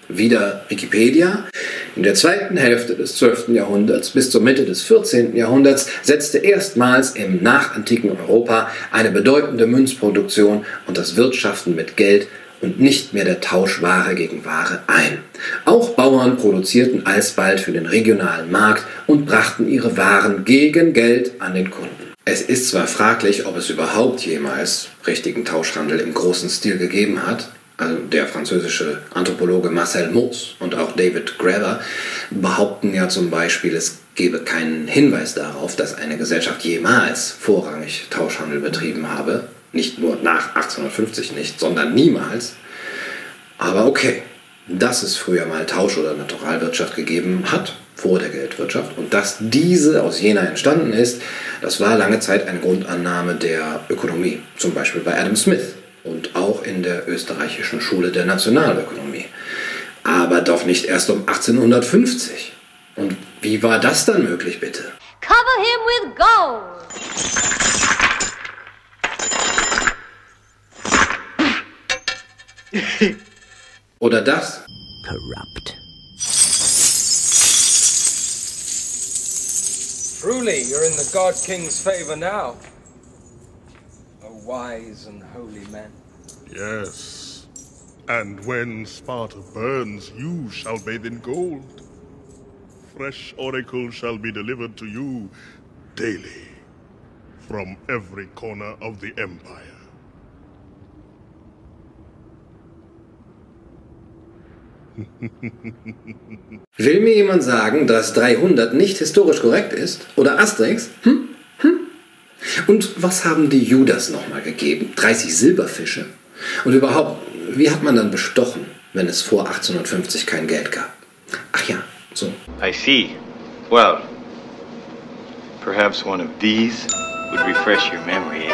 Wieder Wikipedia. In der zweiten Hälfte des 12. Jahrhunderts bis zur Mitte des 14. Jahrhunderts setzte erstmals im nachantiken Europa eine bedeutende Münzproduktion und das Wirtschaften mit Geld und nicht mehr der Tausch Ware gegen Ware ein. Auch Bauern produzierten alsbald für den regionalen Markt und brachten ihre Waren gegen Geld an den Kunden. Es ist zwar fraglich, ob es überhaupt jemals richtigen Tauschhandel im großen Stil gegeben hat, also der französische Anthropologe Marcel Mauss und auch David Graeber behaupten ja zum Beispiel, es gebe keinen Hinweis darauf, dass eine Gesellschaft jemals vorrangig Tauschhandel betrieben habe. Nicht nur nach 1850 nicht, sondern niemals. Aber okay, dass es früher mal Tausch- oder Naturalwirtschaft gegeben hat, vor der Geldwirtschaft, und dass diese aus Jena entstanden ist, das war lange Zeit eine Grundannahme der Ökonomie, zum Beispiel bei Adam Smith und auch in der österreichischen Schule der Nationalökonomie. Aber doch nicht erst um 1850. Und wie war das dann möglich, bitte? Cover him with gold. [LAUGHS] Oder das? Corrupt. Truly, you're in the God King's favor now. O wise and holy men. Yes. And when Sparta burns, you shall bathe in gold. Fresh oracles shall be delivered to you daily from every corner of the empire. [LAUGHS] Will mir jemand sagen, dass 300 nicht historisch korrekt ist? Oder Asterix? Hm? Hm? Und was haben die Judas nochmal gegeben? 30 Silberfische? Und überhaupt, wie hat man dann bestochen, wenn es vor 1850 kein Geld gab? Ach ja, so. I see. Well, perhaps one of these would refresh your memory.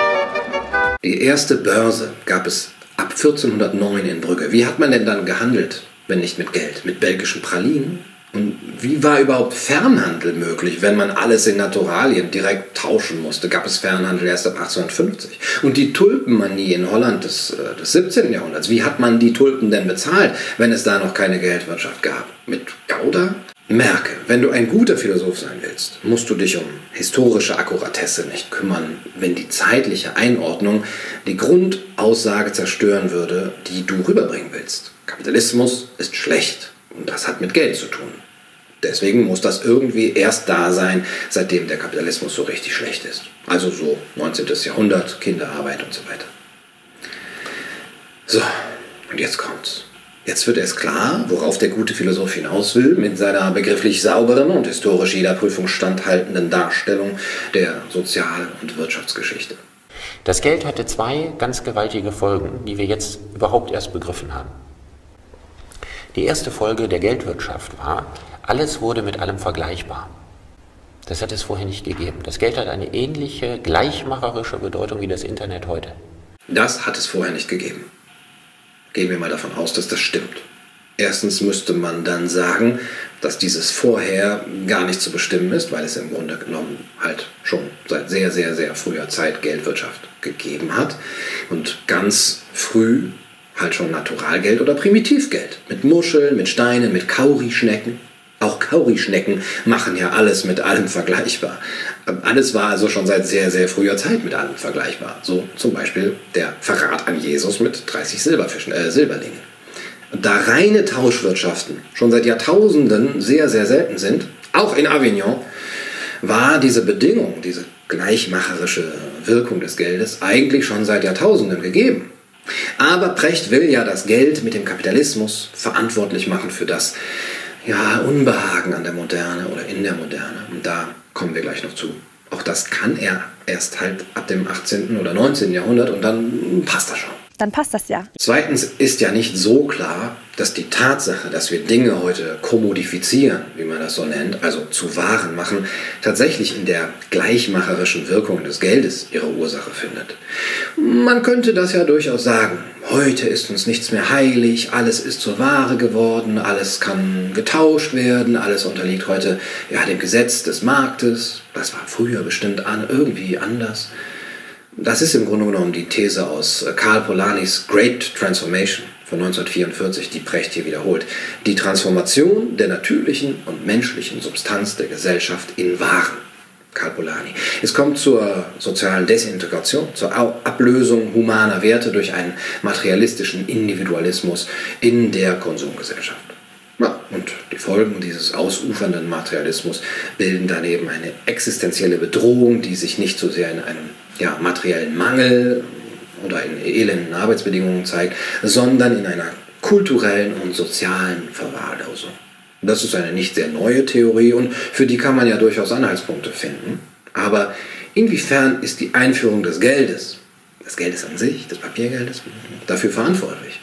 Die erste Börse gab es ab 1409 in Brügge. Wie hat man denn dann gehandelt, wenn nicht mit Geld? Mit belgischen Pralinen? Und wie war überhaupt Fernhandel möglich, wenn man alles in Naturalien direkt tauschen musste? Gab es Fernhandel erst ab 1850. Und die Tulpenmanie in Holland des, äh, des 17. Jahrhunderts, wie hat man die Tulpen denn bezahlt, wenn es da noch keine Geldwirtschaft gab? Mit Gouda? Merke, wenn du ein guter Philosoph sein willst, musst du dich um historische Akkuratesse nicht kümmern, wenn die zeitliche Einordnung die Grundaussage zerstören würde, die du rüberbringen willst. Kapitalismus ist schlecht und das hat mit Geld zu tun. Deswegen muss das irgendwie erst da sein, seitdem der Kapitalismus so richtig schlecht ist. Also so 19. Jahrhundert, Kinderarbeit und so weiter. So, und jetzt kommt's. Jetzt wird erst klar, worauf der gute Philosoph hinaus will, mit seiner begrifflich sauberen und historisch jeder Prüfung standhaltenden Darstellung der Sozial- und Wirtschaftsgeschichte. Das Geld hatte zwei ganz gewaltige Folgen, die wir jetzt überhaupt erst begriffen haben. Die erste Folge der Geldwirtschaft war, alles wurde mit allem vergleichbar. Das hat es vorher nicht gegeben. Das Geld hat eine ähnliche gleichmacherische Bedeutung wie das Internet heute. Das hat es vorher nicht gegeben. Gehen wir mal davon aus, dass das stimmt. Erstens müsste man dann sagen, dass dieses vorher gar nicht zu bestimmen ist, weil es im Grunde genommen halt schon seit sehr, sehr, sehr früher Zeit Geldwirtschaft gegeben hat und ganz früh halt schon Naturalgeld oder Primitivgeld mit Muscheln, mit Steinen, mit Kaurischnecken. Kaurischnecken machen ja alles mit allem vergleichbar. Alles war also schon seit sehr, sehr früher Zeit mit allem vergleichbar. So zum Beispiel der Verrat an Jesus mit 30 Silberfischen, äh, Silberlingen. Da reine Tauschwirtschaften schon seit Jahrtausenden sehr, sehr selten sind, auch in Avignon, war diese Bedingung, diese gleichmacherische Wirkung des Geldes eigentlich schon seit Jahrtausenden gegeben. Aber Precht will ja das Geld mit dem Kapitalismus verantwortlich machen für das ja, Unbehagen an der Moderne oder in der Moderne. Und da kommen wir gleich noch zu. Auch das kann er erst halt ab dem 18. oder 19. Jahrhundert und dann passt das schon. Dann passt das ja. Zweitens ist ja nicht so klar, dass die Tatsache, dass wir Dinge heute kommodifizieren, wie man das so nennt, also zu Waren machen, tatsächlich in der gleichmacherischen Wirkung des Geldes ihre Ursache findet. Man könnte das ja durchaus sagen. Heute ist uns nichts mehr heilig, alles ist zur Ware geworden, alles kann getauscht werden, alles unterliegt heute ja, dem Gesetz des Marktes. Das war früher bestimmt an, irgendwie anders. Das ist im Grunde genommen die These aus Karl Polanis Great Transformation von 1944, die Brecht hier wiederholt. Die Transformation der natürlichen und menschlichen Substanz der Gesellschaft in Waren. Karl Polanyi. Es kommt zur sozialen Desintegration, zur Ablösung humaner Werte durch einen materialistischen Individualismus in der Konsumgesellschaft. Ja, und die Folgen dieses ausufernden Materialismus bilden daneben eine existenzielle Bedrohung, die sich nicht so sehr in einem ja, materiellen Mangel oder in elenden Arbeitsbedingungen zeigt, sondern in einer kulturellen und sozialen Verwahrlosung. Das ist eine nicht sehr neue Theorie und für die kann man ja durchaus Anhaltspunkte finden. Aber inwiefern ist die Einführung des Geldes, des Geldes an sich, des Papiergeldes, dafür verantwortlich?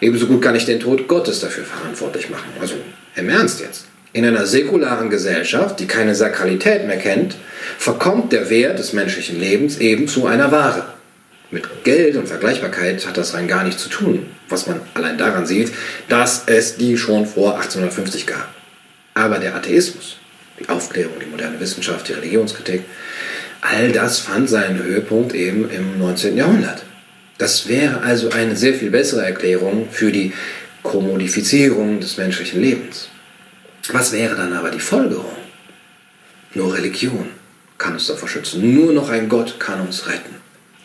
Ebenso gut kann ich den Tod Gottes dafür verantwortlich machen. Also im Ernst jetzt. In einer säkularen Gesellschaft, die keine Sakralität mehr kennt, verkommt der Wert des menschlichen Lebens eben zu einer Ware. Mit Geld und Vergleichbarkeit hat das rein gar nichts zu tun, was man allein daran sieht, dass es die schon vor 1850 gab. Aber der Atheismus, die Aufklärung, die moderne Wissenschaft, die Religionskritik, all das fand seinen Höhepunkt eben im 19. Jahrhundert. Das wäre also eine sehr viel bessere Erklärung für die Kommodifizierung des menschlichen Lebens. Was wäre dann aber die Folgerung? Nur Religion kann uns davor schützen. Nur noch ein Gott kann uns retten.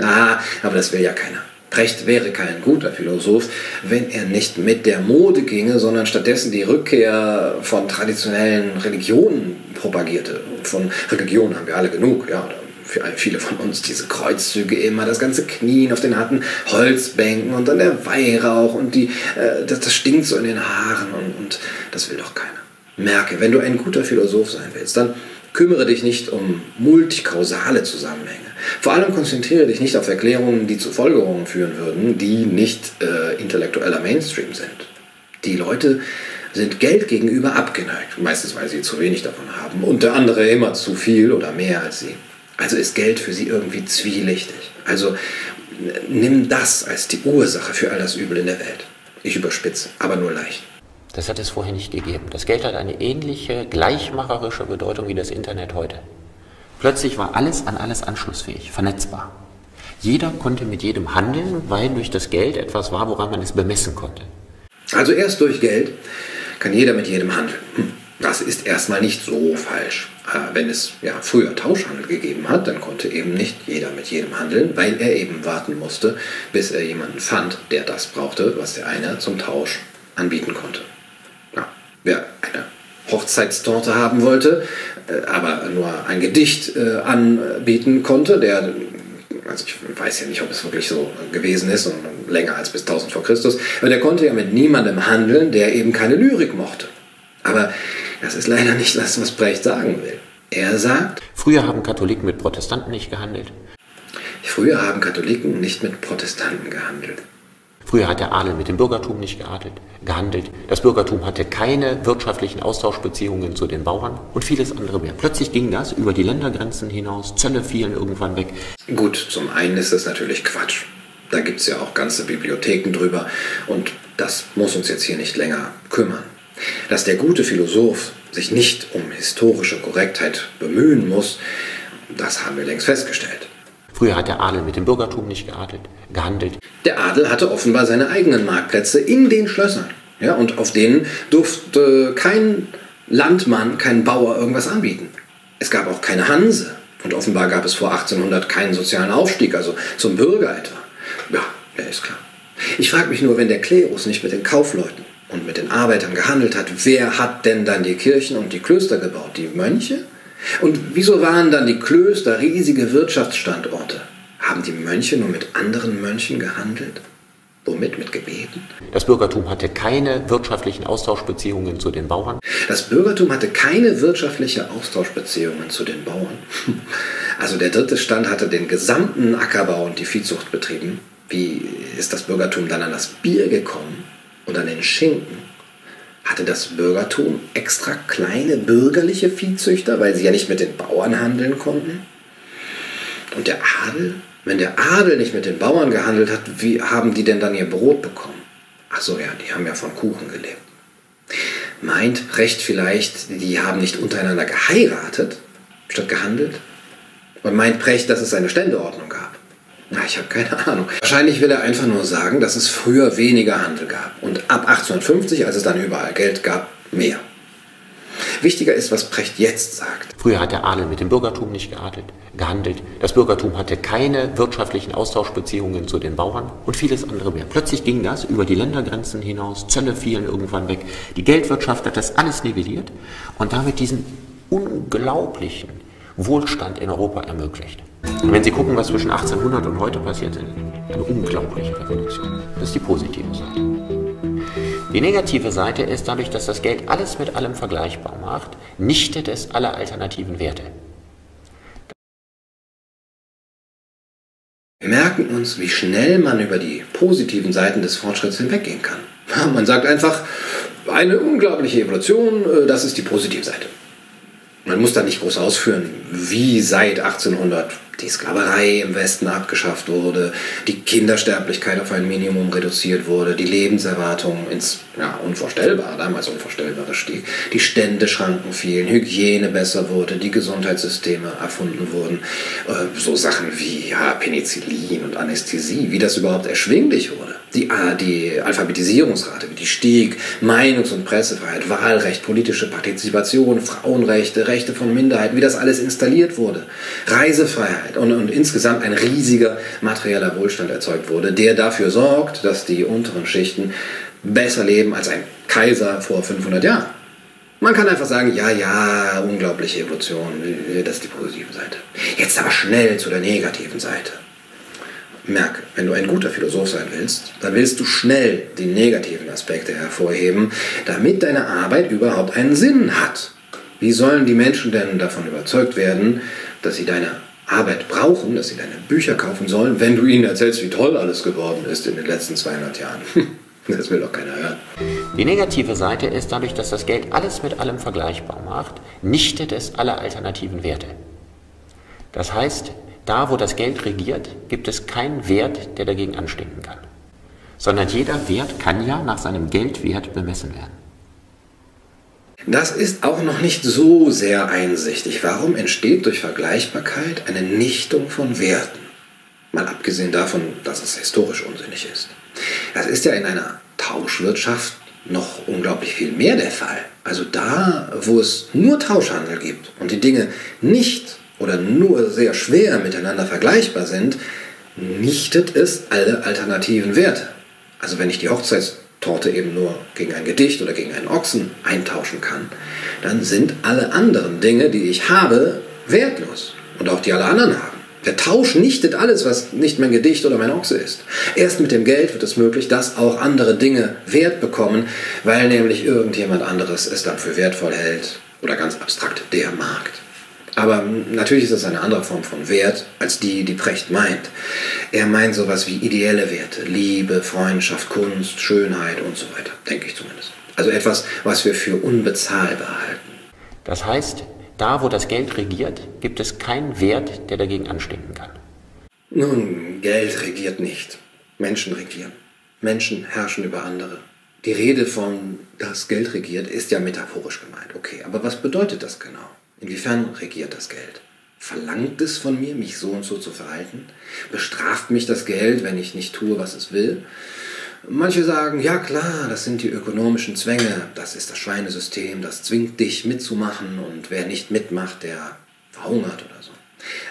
Ah, aber das will ja keiner. Brecht wäre kein guter Philosoph, wenn er nicht mit der Mode ginge, sondern stattdessen die Rückkehr von traditionellen Religionen propagierte. Von Religionen haben wir alle genug, ja, für viele von uns diese Kreuzzüge immer, das ganze Knien auf den harten Holzbänken und dann der Weihrauch und die, äh, das, das stinkt so in den Haaren und, und das will doch keiner. Merke, wenn du ein guter Philosoph sein willst, dann kümmere dich nicht um multikausale Zusammenhänge, Vor allem konzentriere dich nicht auf Erklärungen, die zu Folgerungen führen würden, die nicht äh, intellektueller Mainstream sind. Die Leute sind Geld gegenüber abgeneigt, meistens weil sie zu wenig davon haben und der andere immer zu viel oder mehr als sie. Also ist Geld für sie irgendwie zwielichtig. Also nimm das als die Ursache für all das Übel in der Welt. Ich überspitze, aber nur leicht. Das hat es vorher nicht gegeben. Das Geld hat eine ähnliche, gleichmacherische Bedeutung wie das Internet heute. Plötzlich war alles an alles anschlussfähig, vernetzbar. Jeder konnte mit jedem handeln, weil durch das Geld etwas war, woran man es bemessen konnte. Also erst durch Geld kann jeder mit jedem handeln. Hm, das ist erstmal nicht so falsch. Äh, wenn es ja früher Tauschhandel gegeben hat, dann konnte eben nicht jeder mit jedem handeln, weil er eben warten musste, bis er jemanden fand, der das brauchte, was der eine zum Tausch anbieten konnte. Ja, wer eine Hochzeitstorte haben wollte, äh, aber nur ein Gedicht äh, anbieten konnte, der also ich weiß ja nicht, ob es wirklich so gewesen ist und länger als bis 1000 vor Christus, aber der konnte ja mit niemandem handeln, der eben keine Lyrik mochte. Aber das ist leider nicht das, was Brecht sagen will. Er sagt, früher haben Katholiken mit Protestanten nicht gehandelt. Früher haben Katholiken nicht mit Protestanten gehandelt. Früher hat der Adel mit dem Bürgertum nicht geadelt, gehandelt. Das Bürgertum hatte keine wirtschaftlichen Austauschbeziehungen zu den Bauern und vieles andere mehr. Plötzlich ging das über die Ländergrenzen hinaus, Zölle fielen irgendwann weg. Gut, zum einen ist das natürlich Quatsch. Da gibt es ja auch ganze Bibliotheken drüber und das muss uns jetzt hier nicht länger kümmern. Dass der gute Philosoph sich nicht um historische Korrektheit bemühen muss, das haben wir längst festgestellt. Früher hat der Adel mit dem Bürgertum nicht geadelt, gehandelt. Der Adel hatte offenbar seine eigenen Marktplätze in den Schlössern. Ja, und auf denen durfte kein Landmann, kein Bauer irgendwas anbieten. Es gab auch keine Hanse. Und offenbar gab es vor 1800 keinen sozialen Aufstieg, also zum Bürger etwa. Ja, ja ist klar. Ich frage mich nur, wenn der Klerus nicht mit den Kaufleuten und mit den Arbeitern gehandelt hat, wer hat denn dann die Kirchen und die Klöster gebaut? Die Mönche? Und wieso waren dann die Klöster riesige Wirtschaftsstandorte? Haben die Mönche nur mit anderen Mönchen gehandelt? Womit? Mit Gebeten? Das Bürgertum hatte keine wirtschaftlichen Austauschbeziehungen zu den Bauern. Das Bürgertum hatte keine wirtschaftlichen Austauschbeziehungen zu den Bauern. Also der dritte Stand hatte den gesamten Ackerbau und die Viehzucht betrieben. Wie ist das Bürgertum dann an das Bier gekommen und an den Schinken? Hatte das Bürgertum extra kleine bürgerliche Viehzüchter, weil sie ja nicht mit den Bauern handeln konnten? Und der Adel? Wenn der Adel nicht mit den Bauern gehandelt hat, wie haben die denn dann ihr Brot bekommen? Ach so, ja, die haben ja von Kuchen gelebt. Meint Brecht vielleicht, die haben nicht untereinander geheiratet, statt gehandelt? Und meint Brecht, dass es eine Ständeordnung gab? Na, ich habe keine Ahnung. Wahrscheinlich will er einfach nur sagen, dass es früher weniger Handel gab und ab 1850, als es dann überall Geld gab, mehr. Wichtiger ist, was Precht jetzt sagt. Früher hat der Adel mit dem Bürgertum nicht geadelt, gehandelt. Das Bürgertum hatte keine wirtschaftlichen Austauschbeziehungen zu den Bauern und vieles andere mehr. Plötzlich ging das über die Ländergrenzen hinaus, Zölle fielen irgendwann weg. Die Geldwirtschaft hat das alles nivelliert und damit diesen unglaublichen Wohlstand in Europa ermöglicht. Und wenn Sie gucken, was zwischen 1800 und heute passiert ist, eine unglaubliche Revolution. Das ist die positive Seite. Die negative Seite ist dadurch, dass das Geld alles mit allem vergleichbar macht, nichtet es alle alternativen Werte. Wir merken uns, wie schnell man über die positiven Seiten des Fortschritts hinweggehen kann. [LAUGHS] Man sagt einfach, eine unglaubliche Evolution, äh, das ist die positive Seite. Man muss da nicht groß ausführen, wie seit 1800 die Sklaverei im Westen abgeschafft wurde, die Kindersterblichkeit auf ein Minimum reduziert wurde, die Lebenserwartung ins ja, unvorstellbar, damals unvorstellbare stieg, die Ständeschranken fielen, Hygiene besser wurde, die Gesundheitssysteme erfunden wurden, äh, so Sachen wie ja, Penicillin und Anästhesie, wie das überhaupt erschwinglich wurde. Die, äh, die Alphabetisierungsrate, wie die stieg, Meinungs- und Pressefreiheit, Wahlrecht, politische Partizipation, Frauenrechte, Rechte von Minderheiten, wie das alles installiert wurde, Reisefreiheit und, und insgesamt ein riesiger materieller Wohlstand erzeugt wurde, der dafür sorgt, dass die unteren Schichten besser leben als ein Kaiser vor 500 Jahren. Man kann einfach sagen, ja, ja, unglaubliche Evolution, das ist die positive Seite. Jetzt aber schnell zu der negativen Seite. Merke, wenn du ein guter Philosoph sein willst, dann willst du schnell die negativen Aspekte hervorheben, damit deine Arbeit überhaupt einen Sinn hat. Wie sollen die Menschen denn davon überzeugt werden, dass sie deine Arbeit brauchen, dass sie deine Bücher kaufen sollen, wenn du ihnen erzählst, wie toll alles geworden ist in den letzten 200 Jahren. [LAUGHS] Das will doch keiner hören. Die negative Seite ist, dadurch, dass das Geld alles mit allem vergleichbar macht, nichtet es alle alternativen Werte. Das heißt, da wo das Geld regiert, gibt es keinen Wert, der dagegen anstinken kann. Sondern jeder Wert kann ja nach seinem Geldwert bemessen werden. Das ist auch noch nicht so sehr einsichtig. Warum entsteht durch Vergleichbarkeit eine Nichtung von Werten? Mal abgesehen davon, dass es historisch unsinnig ist. Das ist ja in einer Tauschwirtschaft noch unglaublich viel mehr der Fall. Also da, wo es nur Tauschhandel gibt und die Dinge nicht oder nur sehr schwer miteinander vergleichbar sind, nichtet es alle alternativen Werte. Also wenn ich die Hochzeitstorte eben nur gegen ein Gedicht oder gegen einen Ochsen eintauschen kann, dann sind alle anderen Dinge, die ich habe, wertlos. Und auch die alle anderen haben. Der Tausch nichtet alles, was nicht mein Gedicht oder mein Ochse ist. Erst mit dem Geld wird es möglich, dass auch andere Dinge Wert bekommen, weil nämlich irgendjemand anderes es dann für wertvoll hält oder ganz abstrakt der Markt. Aber natürlich ist es eine andere Form von Wert als die, die Precht meint. Er meint sowas wie ideelle Werte, Liebe, Freundschaft, Kunst, Schönheit und so weiter, denke ich zumindest. Also etwas, was wir für unbezahlbar halten. Das heißt, da, wo das Geld regiert, gibt es keinen Wert, der dagegen anstinken kann. Nun, Geld regiert nicht. Menschen regieren. Menschen herrschen über andere. Die Rede von das Geld regiert ist ja metaphorisch gemeint. Okay, aber was bedeutet das genau? Inwiefern regiert das Geld? Verlangt es von mir, mich so und so zu verhalten? Bestraft mich das Geld, wenn ich nicht tue, was es will? Manche sagen, ja klar, das sind die ökonomischen Zwänge, das ist das Schweinesystem, das zwingt dich mitzumachen und wer nicht mitmacht, der verhungert oder so.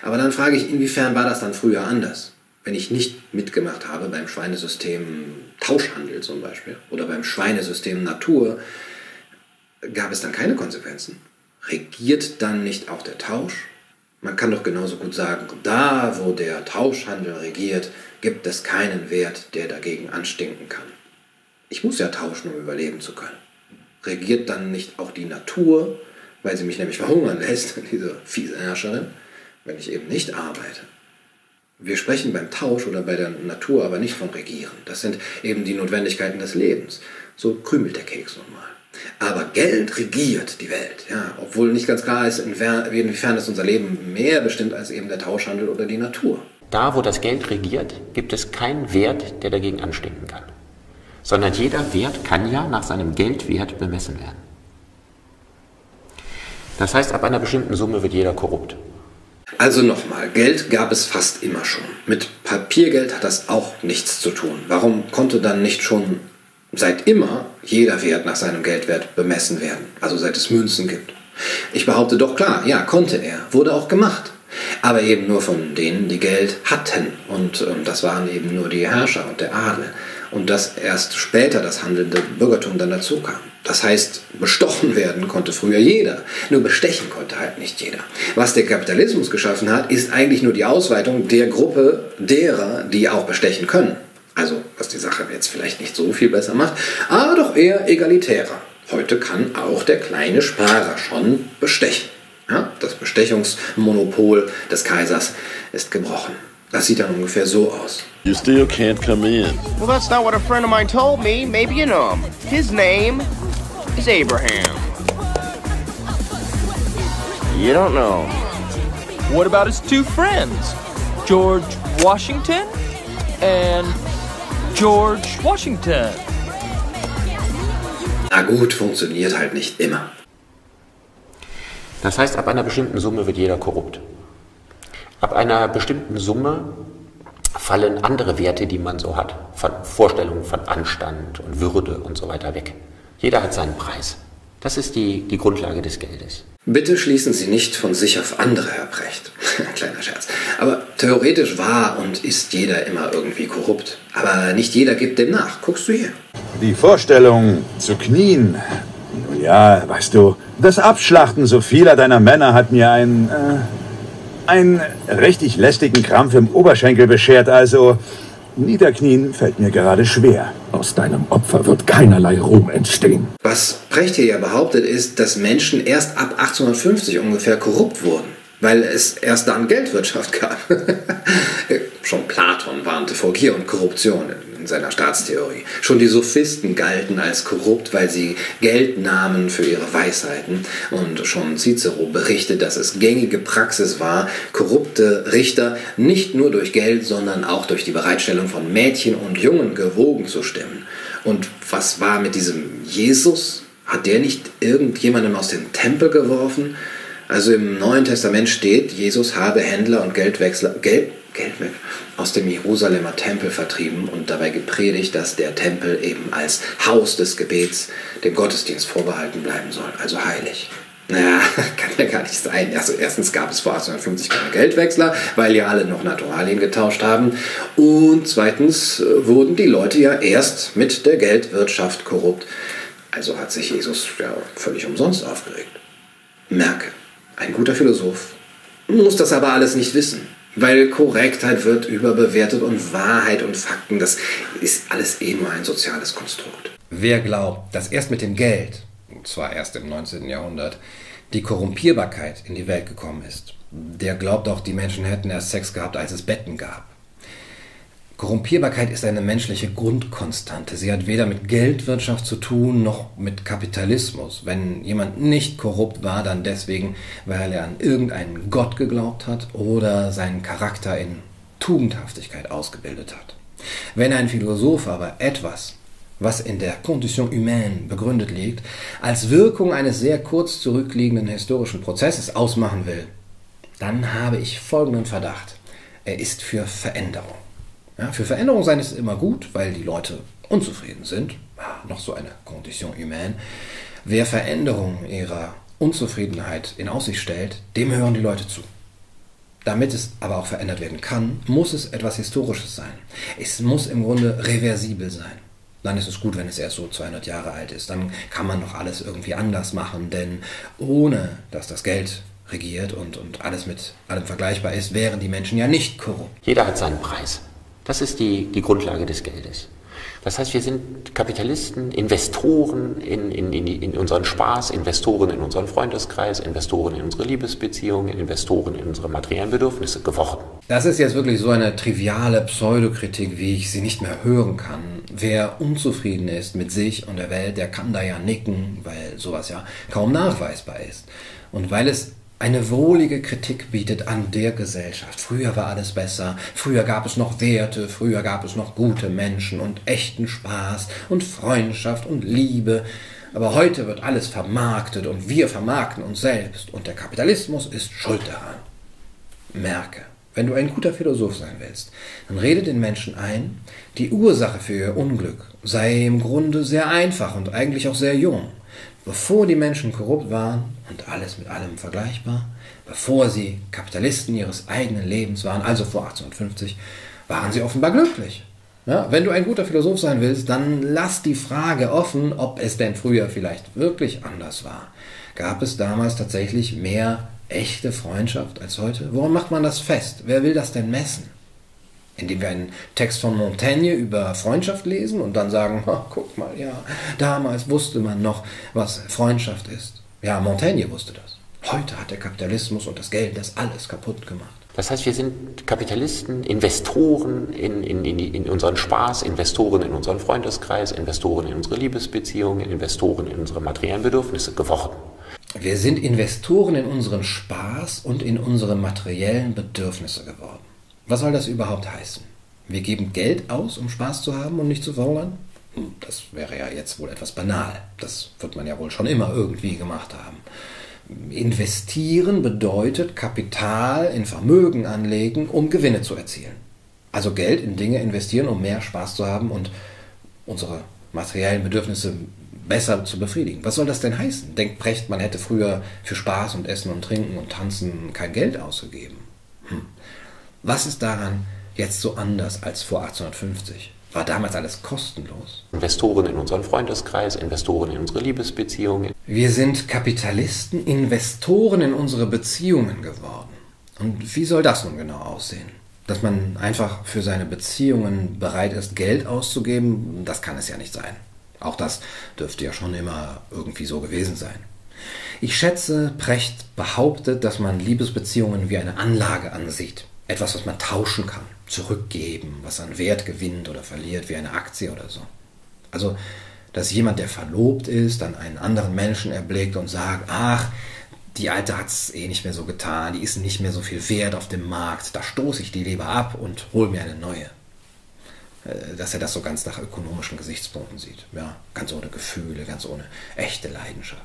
Aber dann frage ich, inwiefern war das dann früher anders? Wenn ich nicht mitgemacht habe beim Schweinesystem Tauschhandel zum Beispiel oder beim Schweinesystem Natur, gab es dann keine Konsequenzen? Regiert dann nicht auch der Tausch? Man kann doch genauso gut sagen, da wo der Tauschhandel regiert, gibt es keinen Wert, der dagegen anstinken kann. Ich muss ja tauschen, um überleben zu können. Regiert dann nicht auch die Natur, weil sie mich nämlich verhungern lässt, [LAUGHS] diese fiese Herrscherin, wenn ich eben nicht arbeite? Wir sprechen beim Tausch oder bei der Natur aber nicht von Regieren. Das sind eben die Notwendigkeiten des Lebens. So krümelt der Keks nun mal. Aber Geld regiert die Welt, ja, obwohl nicht ganz klar ist, inwiefern es unser Leben mehr bestimmt als eben der Tauschhandel oder die Natur. Da, wo das Geld regiert, gibt es keinen Wert, der dagegen anstinken kann. Sondern jeder Wert kann ja nach seinem Geldwert bemessen werden. Das heißt, ab einer bestimmten Summe wird jeder korrupt. Also nochmal, Geld gab es fast immer schon. Mit Papiergeld hat das auch nichts zu tun. Warum konnte dann nicht schon seit immer jeder Wert nach seinem Geldwert bemessen werden, also seit es Münzen gibt. Ich behaupte doch klar, ja, konnte er, wurde auch gemacht. Aber eben nur von denen, die Geld hatten. Und ähm, das waren eben nur die Herrscher und der Adel. Und dass erst später das handelnde Bürgertum dann dazu kam. Das heißt, bestochen werden konnte früher jeder. Nur bestechen konnte halt nicht jeder. Was der Kapitalismus geschaffen hat, ist eigentlich nur die Ausweitung der Gruppe derer, die auch bestechen können. Also, was die Sache jetzt vielleicht nicht so viel besser macht, aber doch eher egalitärer. Heute kann auch der kleine Sparer schon bestechen. Ja, das Bestechungsmonopol des Kaisers ist gebrochen. Das sieht dann ungefähr so aus. You still can't come in. Well, that's not what a friend of mine told me. Maybe you know him. His name is Abraham. You don't know. What about his two friends? George Washington and George Washington. Na gut, funktioniert halt nicht immer. Das heißt, ab einer bestimmten Summe wird jeder korrupt. Ab einer bestimmten Summe fallen andere Werte, die man so hat, von Vorstellungen von Anstand und Würde und so weiter weg. Jeder hat seinen Preis. Das ist die, die Grundlage des Geldes. Bitte schließen Sie nicht von sich auf andere, Herr Precht. [LAUGHS] Kleiner Scherz. Aber theoretisch war und ist jeder immer irgendwie korrupt. Aber nicht jeder gibt dem nach. Guckst du hier. Die Vorstellung zu knien. Nun ja, weißt du, das Abschlachten so vieler deiner Männer hat mir ein. Äh, einen richtig lästigen Krampf im Oberschenkel beschert, also. Niederknien fällt mir gerade schwer. Aus deinem Opfer wird keinerlei Ruhm entstehen. Was Precht hier ja behauptet, ist, dass Menschen erst ab 1850 ungefähr korrupt wurden. weil es erst dann Geldwirtschaft gab. [LAUGHS] Schon Platon warnte vor Gier und Korruption in seiner Staatstheorie. Schon die Sophisten galten als korrupt, weil sie Geld nahmen für ihre Weisheiten. Und schon Cicero berichtet, dass es gängige Praxis war, korrupte Richter nicht nur durch Geld, sondern auch durch die Bereitstellung von Mädchen und Jungen gewogen zu stimmen. Und was war mit diesem Jesus? Hat der nicht irgendjemanden aus dem Tempel geworfen? Also im Neuen Testament steht, Jesus habe Händler und Geldwechsler, Geld, Geldwechsler aus dem Jerusalemer Tempel vertrieben und dabei gepredigt, dass der Tempel eben als Haus des Gebets dem Gottesdienst vorbehalten bleiben soll, also heilig. Naja, [LAUGHS] kann ja gar nicht sein. Also erstens gab es vor 1850 keine Geldwechsler, weil ja alle noch Naturalien getauscht haben. Und zweitens äh, wurden die Leute ja erst mit der Geldwirtschaft korrupt. Also hat sich Jesus ja völlig umsonst aufgeregt. Merke, ein guter Philosoph muss das aber alles nicht wissen. Weil Korrektheit wird überbewertet und Wahrheit und Fakten, das ist alles eh nur ein soziales Konstrukt. Wer glaubt, dass erst mit dem Geld, und zwar erst im 19. Jahrhundert, die Korrumpierbarkeit in die Welt gekommen ist, der glaubt auch, die Menschen hätten erst Sex gehabt, als es Betten gab. Korrumpierbarkeit ist eine menschliche Grundkonstante. Sie hat weder mit Geldwirtschaft zu tun noch mit Kapitalismus. Wenn jemand nicht korrupt war, dann deswegen, weil er an irgendeinen Gott geglaubt hat oder seinen Charakter in Tugendhaftigkeit ausgebildet hat. Wenn ein Philosoph aber etwas, was in der Condition humaine begründet liegt, als Wirkung eines sehr kurz zurückliegenden historischen Prozesses ausmachen will, dann habe ich folgenden Verdacht. Er ist für Veränderung. Ja, für Veränderung sein ist immer gut, weil die Leute unzufrieden sind. Ah, noch so eine Condition humaine. Wer Veränderung ihrer Unzufriedenheit in Aussicht stellt, dem hören die Leute zu. Damit es aber auch verändert werden kann, muss es etwas Historisches sein. Es muss im Grunde reversibel sein. Dann ist es gut, wenn es erst so 200 Jahre alt ist. Dann kann man noch alles irgendwie anders machen, denn ohne dass das Geld regiert und, und alles mit allem vergleichbar ist, wären die Menschen ja nicht korrupt. Jeder hat seinen Preis. Das ist die, die Grundlage des Geldes. Das heißt, wir sind Kapitalisten, Investoren in, in, in, in, unseren Spaß, Investoren in unseren Freundeskreis, Investoren in unsere Liebesbeziehungen, Investoren in unsere materiellen Bedürfnisse geworden. Das ist jetzt wirklich so eine triviale Pseudokritik, wie ich sie nicht mehr hören kann. Wer unzufrieden ist mit sich und der Welt, der kann da ja nicken, weil sowas ja kaum nachweisbar ist. Und weil es eine wohlige Kritik bietet an der Gesellschaft. Früher war alles besser, früher gab es noch Werte, früher gab es noch gute Menschen und echten Spaß und Freundschaft und Liebe. Aber heute wird alles vermarktet und wir vermarkten uns selbst und der Kapitalismus ist schuld daran. Merke, wenn du ein guter Philosoph sein willst, dann rede den Menschen ein, die Ursache für ihr Unglück sei im Grunde sehr einfach und eigentlich auch sehr jung bevor die Menschen korrupt waren und alles mit allem vergleichbar, bevor sie Kapitalisten ihres eigenen Lebens waren, also vor 1850, waren sie offenbar glücklich. Ja, wenn du ein guter Philosoph sein willst, dann lass die Frage offen, ob es denn früher vielleicht wirklich anders war. Gab es damals tatsächlich mehr echte Freundschaft als heute? Woran macht man das fest? Wer will das denn messen? Indem wir einen Text von Montaigne über Freundschaft lesen und dann sagen, oh, guck mal, ja, damals wusste man noch, was Freundschaft ist. Ja, Montaigne wusste das. Heute hat der Kapitalismus und das Geld das alles kaputt gemacht. Das heißt, wir sind Kapitalisten, Investoren in, in, in, in, unseren Spaß, Investoren in unseren Freundeskreis, Investoren in unsere Liebesbeziehungen, Investoren in unsere materiellen Bedürfnisse geworden. Wir sind Investoren in unseren Spaß und in unsere materiellen Bedürfnisse geworden. Was soll das überhaupt heißen? Wir geben Geld aus, um Spaß zu haben und nicht zu verhungern? Hm, das wäre ja jetzt wohl etwas banal. Das wird man ja wohl schon immer irgendwie gemacht haben. Investieren bedeutet Kapital in Vermögen anlegen, um Gewinne zu erzielen. Also Geld in Dinge investieren, um mehr Spaß zu haben und unsere materiellen Bedürfnisse besser zu befriedigen. Was soll das denn heißen? Denkt Brecht, man hätte früher für Spaß und Essen und Trinken und Tanzen kein Geld ausgegeben. Hm. Was ist daran jetzt so anders als vor 1850? War damals alles kostenlos? Investoren in unseren Freundeskreis, Investoren in unsere Liebesbeziehungen. Wir sind Kapitalisten, Investoren in unsere Beziehungen geworden. Und wie soll das nun genau aussehen? Dass man einfach für seine Beziehungen bereit ist, Geld auszugeben, das kann es ja nicht sein. Auch das dürfte ja schon immer irgendwie so gewesen sein. Ich schätze, Precht behauptet, dass man Liebesbeziehungen wie eine Anlage ansieht. Etwas, was man tauschen kann, zurückgeben, was an Wert gewinnt oder verliert, wie eine Aktie oder so. Also, dass jemand, der verlobt ist, dann einen anderen Menschen erblickt und sagt, ach, die Alte hat es eh nicht mehr so getan, die ist nicht mehr so viel wert auf dem Markt, da stoße ich die lieber ab und hole mir eine neue. Äh, dass er das so ganz nach ökonomischen Gesichtspunkten sieht. Ja, ganz ohne Gefühle, ganz ohne echte Leidenschaft.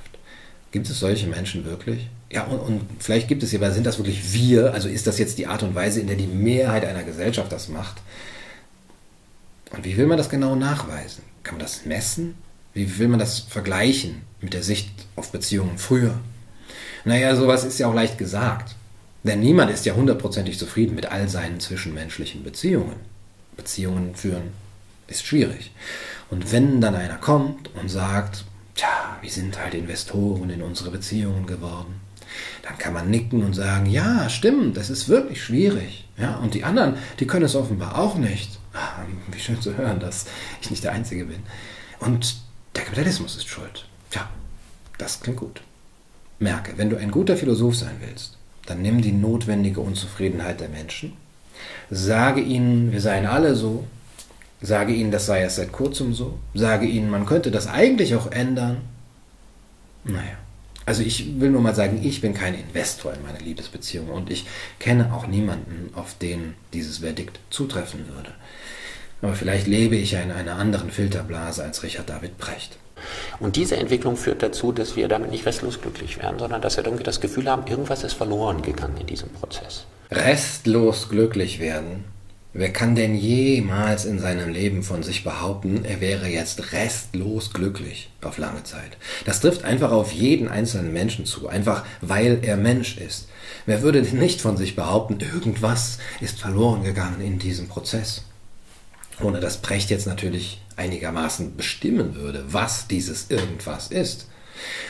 Gibt es solche Menschen wirklich? Ja, und, und vielleicht gibt es sie, aber sind das wirklich wir? Also ist das jetzt die Art und Weise, in der die Mehrheit einer Gesellschaft das macht? Und wie will man das genau nachweisen? Kann man das messen? Wie will man das vergleichen mit der Sicht auf Beziehungen früher? Naja, sowas ist ja auch leicht gesagt. Denn niemand ist ja hundertprozentig zufrieden mit all seinen zwischenmenschlichen Beziehungen. Beziehungen führen ist schwierig. Und wenn dann einer kommt und sagt, tja, wir sind halt Investoren in unsere Beziehungen geworden, dann kann man nicken und sagen, ja, stimmt, das ist wirklich schwierig. Ja, und die anderen, die können es offenbar auch nicht. Ah, wie schön zu hören, dass ich nicht der Einzige bin. Und der Kapitalismus ist schuld. Tja, das klingt gut. Merke, wenn du ein guter Philosoph sein willst, dann nimm die notwendige Unzufriedenheit der Menschen, sage ihnen, wir seien alle so, sage ihnen, das sei erst seit kurzem so, sage ihnen, man könnte das eigentlich auch ändern. Naja, also ich will nur mal sagen, ich bin kein Investor in meine Liebesbeziehung und ich kenne auch niemanden, auf den dieses Verdikt zutreffen würde. Aber vielleicht lebe ich ja in einer anderen Filterblase als Richard David Brecht. Und diese Entwicklung führt dazu, dass wir damit nicht restlos glücklich werden, sondern dass wir irgendwie das Gefühl haben, irgendwas ist verloren gegangen in diesem Prozess. Restlos glücklich werden? Wer kann denn jemals in seinem Leben von sich behaupten, er wäre jetzt restlos glücklich auf lange Zeit? Das trifft einfach auf jeden einzelnen Menschen zu, einfach weil er Mensch ist. Wer würde denn nicht von sich behaupten, irgendwas ist verloren gegangen in diesem Prozess? Ohne dass Brecht jetzt natürlich einigermaßen bestimmen würde, was dieses irgendwas ist.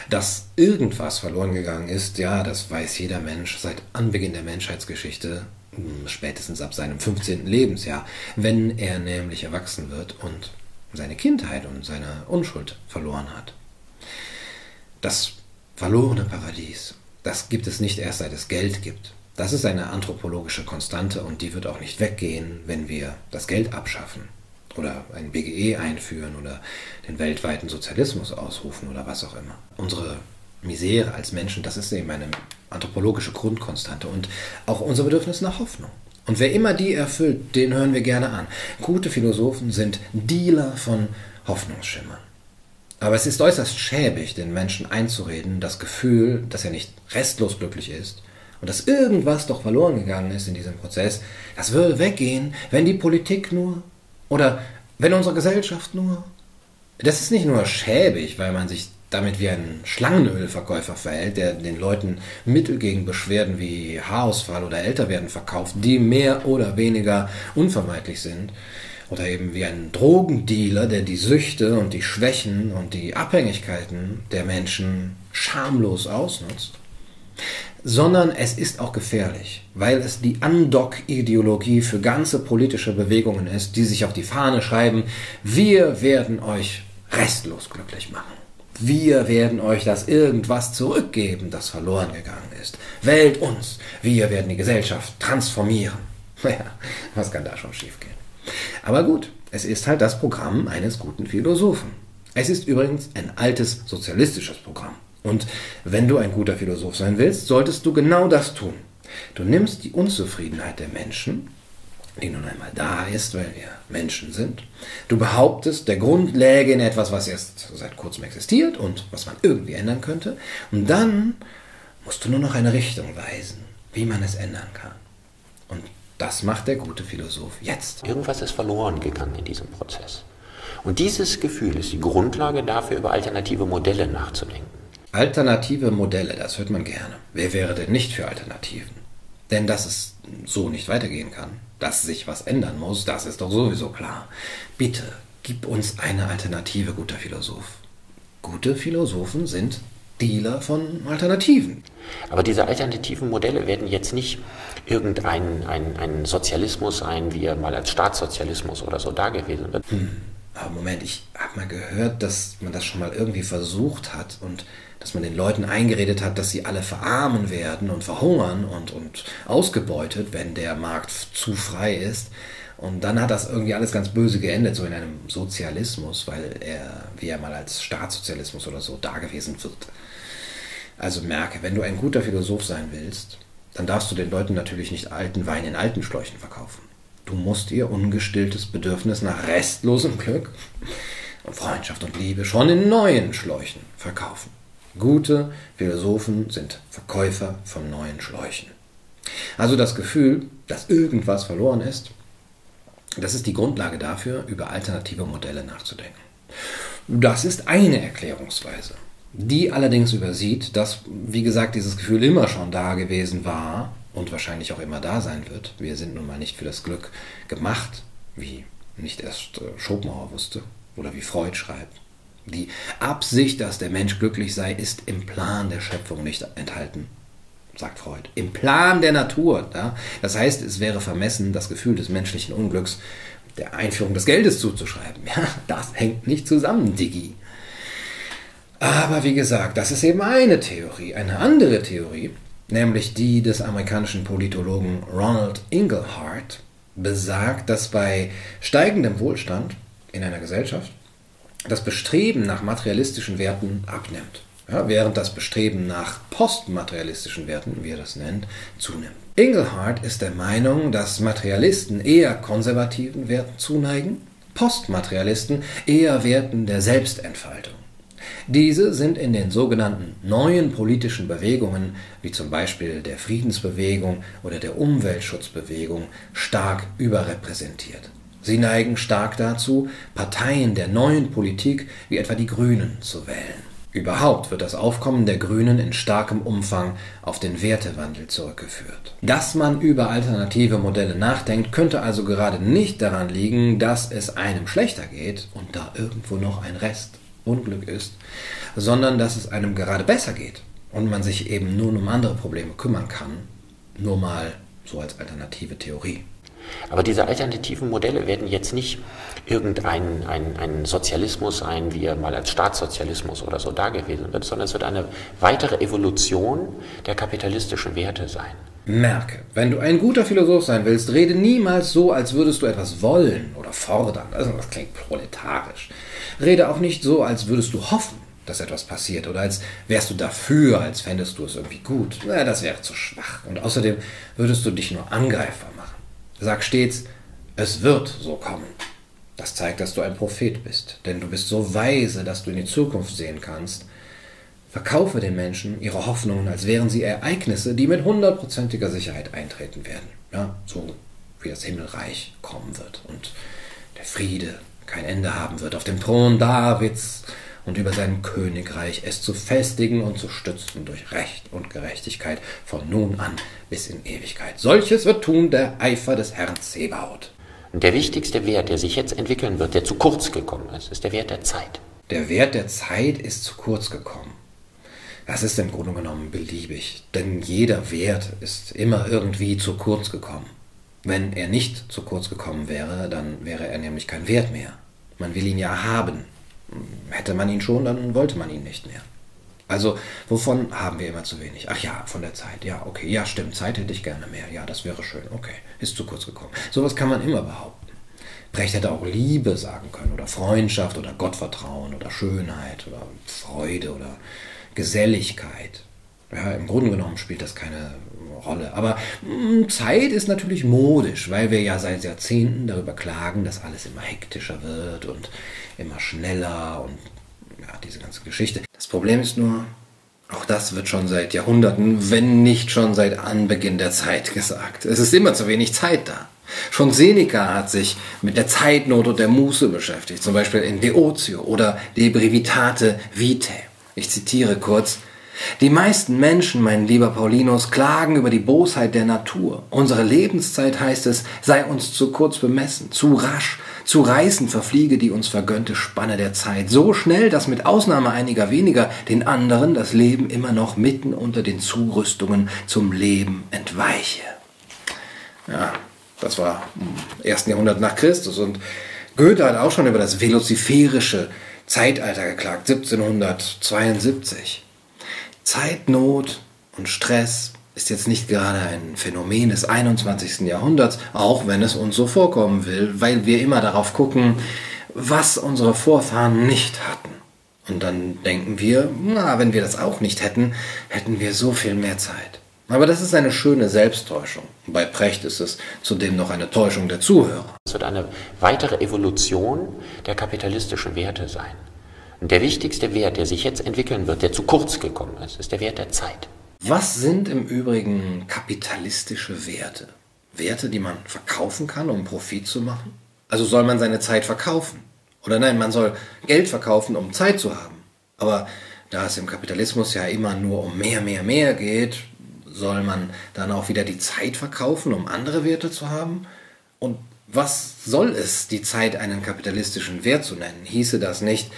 Dass irgendwas verloren gegangen ist, ja, das weiß jeder Mensch seit Anbeginn der Menschheitsgeschichte, spätestens ab seinem 15. Lebensjahr, wenn er nämlich erwachsen wird und seine Kindheit und seine Unschuld verloren hat. Das verlorene Paradies, das gibt es nicht erst seit es Geld gibt. Das ist eine anthropologische Konstante und die wird auch nicht weggehen, wenn wir das Geld abschaffen oder ein BGE einführen oder den weltweiten Sozialismus ausrufen oder was auch immer. Unsere Misere als Menschen, das ist eben eine anthropologische Grundkonstante und auch unser Bedürfnis nach Hoffnung. Und wer immer die erfüllt, den hören wir gerne an. Gute Philosophen sind Dealer von Hoffnungsschimmern. Aber es ist äußerst schäbig, den Menschen einzureden, das Gefühl, dass er nicht restlos glücklich ist und dass irgendwas doch verloren gegangen ist in diesem Prozess, das würde weggehen, wenn die Politik nur oder wenn unsere Gesellschaft nur. Das ist nicht nur schäbig, weil man sich damit wie ein Schlangenölverkäufer verhält, der den Leuten Mittel gegen Beschwerden wie Haarausfall oder Älterwerden verkauft, die mehr oder weniger unvermeidlich sind. Oder eben wie ein Drogendealer, der die Süchte und die Schwächen und die Abhängigkeiten der Menschen schamlos ausnutzt sondern es ist auch gefährlich, weil es die Undock-Ideologie für ganze politische Bewegungen ist, die sich auf die Fahne schreiben, wir werden euch restlos glücklich machen. Wir werden euch das irgendwas zurückgeben, das verloren gegangen ist. Wählt uns. Wir werden die Gesellschaft transformieren. [LAUGHS] Naja, was kann da schon schiefgehen? Aber gut, es ist halt das Programm eines guten Philosophen. Es ist übrigens ein altes sozialistisches Programm. Und wenn du ein guter Philosoph sein willst, solltest du genau das tun. Du nimmst die Unzufriedenheit der Menschen, die nun einmal da ist, weil wir Menschen sind. Du behauptest, der Grund läge in etwas, was erst seit kurzem existiert und was man irgendwie ändern könnte. Und dann musst du nur noch eine Richtung weisen, wie man es ändern kann. Und das macht der gute Philosoph jetzt. Irgendwas ist verloren gegangen in diesem Prozess. Und dieses Gefühl ist die Grundlage dafür, über alternative Modelle nachzudenken. Alternative Modelle, das hört man gerne. Wer wäre denn nicht für Alternativen? Denn dass es so nicht weitergehen kann, dass sich was ändern muss, das ist doch sowieso klar. Bitte, gib uns eine Alternative, guter Philosoph. Gute Philosophen sind Dealer von Alternativen. Aber diese alternativen Modelle werden jetzt nicht irgendein ein, ein Sozialismus sein, wie er mal als Staatssozialismus oder so da gewesen wird. Hm. Aber Moment, ich habe mal gehört, dass man das schon mal irgendwie versucht hat und dass man den Leuten eingeredet hat, dass sie alle verarmen werden und verhungern und, und ausgebeutet, wenn der Markt zu frei ist. Und dann hat das irgendwie alles ganz böse geendet, so in einem Sozialismus, weil er, wie er mal als Staatssozialismus oder so dagewesen wird. Also merke, wenn du ein guter Philosoph sein willst, dann darfst du den Leuten natürlich nicht alten Wein in alten Schläuchen verkaufen. Du musst ihr ungestilltes Bedürfnis nach restlosem Glück und Freundschaft und Liebe schon in neuen Schläuchen verkaufen. Gute Philosophen sind Verkäufer von neuen Schläuchen. Also das Gefühl, dass irgendwas verloren ist, das ist die Grundlage dafür, über alternative Modelle nachzudenken. Das ist eine Erklärungsweise, die allerdings übersieht, dass, wie gesagt, dieses Gefühl immer schon da gewesen war und wahrscheinlich auch immer da sein wird. Wir sind nun mal nicht für das Glück gemacht, wie nicht erst äh, Schopenhauer wusste oder wie Freud schreibt. Die Absicht, dass der Mensch glücklich sei, ist im Plan der Schöpfung nicht enthalten, sagt Freud. Im Plan der Natur. Ja? Das heißt, es wäre vermessen, das Gefühl des menschlichen Unglücks der Einführung des Geldes zuzuschreiben. Ja, das hängt nicht zusammen, Diggi. Aber wie gesagt, das ist eben eine Theorie. Eine andere Theorie, nämlich die des amerikanischen Politologen Ronald Inglehart, besagt, dass bei steigendem Wohlstand in einer Gesellschaft das Bestreben nach materialistischen Werten abnimmt, ja, während das Bestreben nach postmaterialistischen Werten, wie er das nennt, zunimmt. Inglehart ist der Meinung, dass Materialisten eher konservativen Werten zuneigen, Postmaterialisten eher Werten der Selbstentfaltung. Diese sind in den sogenannten neuen politischen Bewegungen, wie zum Beispiel der Friedensbewegung oder der Umweltschutzbewegung, stark überrepräsentiert. Sie neigen stark dazu, Parteien der neuen Politik wie etwa die Grünen zu wählen. Überhaupt wird das Aufkommen der Grünen in starkem Umfang auf den Wertewandel zurückgeführt. Dass man über alternative Modelle nachdenkt, könnte also gerade nicht daran liegen, dass es einem schlechter geht und da irgendwo noch ein Rest Unglück ist, sondern dass es einem gerade besser geht und man sich eben nun um andere Probleme kümmern kann. Nur mal so als alternative Theorie. Aber diese alternativen Modelle werden jetzt nicht irgendein ein, ein Sozialismus sein, wie er mal als Staatssozialismus oder so da gewesen wird, sondern es wird eine weitere Evolution der kapitalistischen Werte sein. Merke, wenn du ein guter Philosoph sein willst, rede niemals so, als würdest du etwas wollen oder fordern. Also das klingt proletarisch. Rede auch nicht so, als würdest du hoffen, dass etwas passiert oder als wärst du dafür, als fändest du es irgendwie gut. Na, das wäre zu schwach. Und außerdem würdest du dich nur angreifbar. Sag stets, es wird so kommen. Das zeigt, dass du ein Prophet bist, denn du bist so weise, dass du in die Zukunft sehen kannst. Verkaufe den Menschen ihre Hoffnungen, als wären sie Ereignisse, die mit hundertprozentiger Sicherheit eintreten werden. Ja, so wie das Himmelreich kommen wird und der Friede kein Ende haben wird auf dem Thron Davids und über sein Königreich es zu festigen und zu stützen durch Recht und Gerechtigkeit von nun an bis in Ewigkeit. Solches wird tun der Eifer des Herrn Zebaoth. Und der wichtigste Wert, der sich jetzt entwickeln wird, der zu kurz gekommen ist, ist der Wert der Zeit. Der Wert der Zeit ist zu kurz gekommen. Das ist im Grunde genommen beliebig, denn jeder Wert ist immer irgendwie zu kurz gekommen. Wenn er nicht zu kurz gekommen wäre, dann wäre er nämlich kein Wert mehr. Man will ihn ja haben, Hätte man ihn schon, dann wollte man ihn nicht mehr. Also, wovon haben wir immer zu wenig? Ach ja, von der Zeit. Ja, okay. Ja, stimmt. Zeit hätte ich gerne mehr. Ja, das wäre schön. Okay. Ist zu kurz gekommen. Sowas kann man immer behaupten. Brecht hätte auch Liebe sagen können oder Freundschaft oder Gottvertrauen oder Schönheit oder Freude oder Geselligkeit. Ja, im Grunde genommen spielt das keine Rolle. Aber hm, Zeit ist natürlich modisch, weil wir ja seit Jahrzehnten darüber klagen, dass alles immer hektischer wird und immer schneller und ja, diese ganze Geschichte. Das Problem ist nur, auch das wird schon seit Jahrhunderten, wenn nicht schon seit Anbeginn der Zeit gesagt. Es ist immer zu wenig Zeit da. Schon Seneca hat sich mit der Zeitnot und der Muße beschäftigt, zum Beispiel in De Otio oder De Brevitate Vitae. Ich zitiere kurz, die meisten Menschen, mein lieber Paulinus, klagen über die Bosheit der Natur. Unsere Lebenszeit, heißt es, sei uns zu kurz bemessen, zu rasch, zu reißen verfliege die uns vergönnte Spanne der Zeit, so schnell, dass mit Ausnahme einiger weniger den anderen das Leben immer noch mitten unter den Zurüstungen zum Leben entweiche. Ja, das war im ersten Jahrhundert nach Christus und Goethe hat auch schon über das veloziferische Zeitalter geklagt, 1772. Zeitnot und Stress ist jetzt nicht gerade ein Phänomen des 21. Jahrhunderts, auch wenn es uns so vorkommen will, weil wir immer darauf gucken, was unsere Vorfahren nicht hatten. Und dann denken wir, na, wenn wir das auch nicht hätten, hätten wir so viel mehr Zeit. Aber das ist eine schöne Selbsttäuschung. Bei Precht ist es zudem noch eine Täuschung der Zuhörer. Es wird eine weitere Evolution der kapitalistischen Werte sein. Und der wichtigste Wert, der sich jetzt entwickeln wird, der zu kurz gekommen ist, ist der Wert der Zeit. Was sind im Übrigen kapitalistische Werte? Werte, die man verkaufen kann, um Profit zu machen? Also soll man seine Zeit verkaufen? Oder nein, man soll Geld verkaufen, um Zeit zu haben. Aber da es im Kapitalismus ja immer nur um mehr, mehr, mehr geht, soll man dann auch wieder die Zeit verkaufen, um andere Werte zu haben? Und was soll es, die Zeit einen kapitalistischen Wert zu nennen? Hieße das nicht,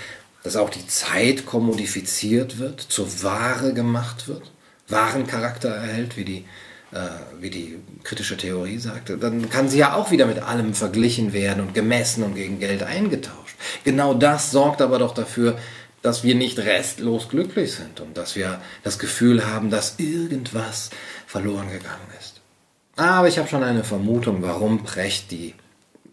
dass auch die Zeit kommodifiziert wird, zur Ware gemacht wird, Warencharakter erhält, wie die, äh, wie die kritische Theorie sagte, dann kann sie ja auch wieder mit allem verglichen werden und gemessen und gegen Geld eingetauscht. Genau das sorgt aber doch dafür, dass wir nicht restlos glücklich sind und dass wir das Gefühl haben, dass irgendwas verloren gegangen ist. Aber ich habe schon eine Vermutung, warum Precht die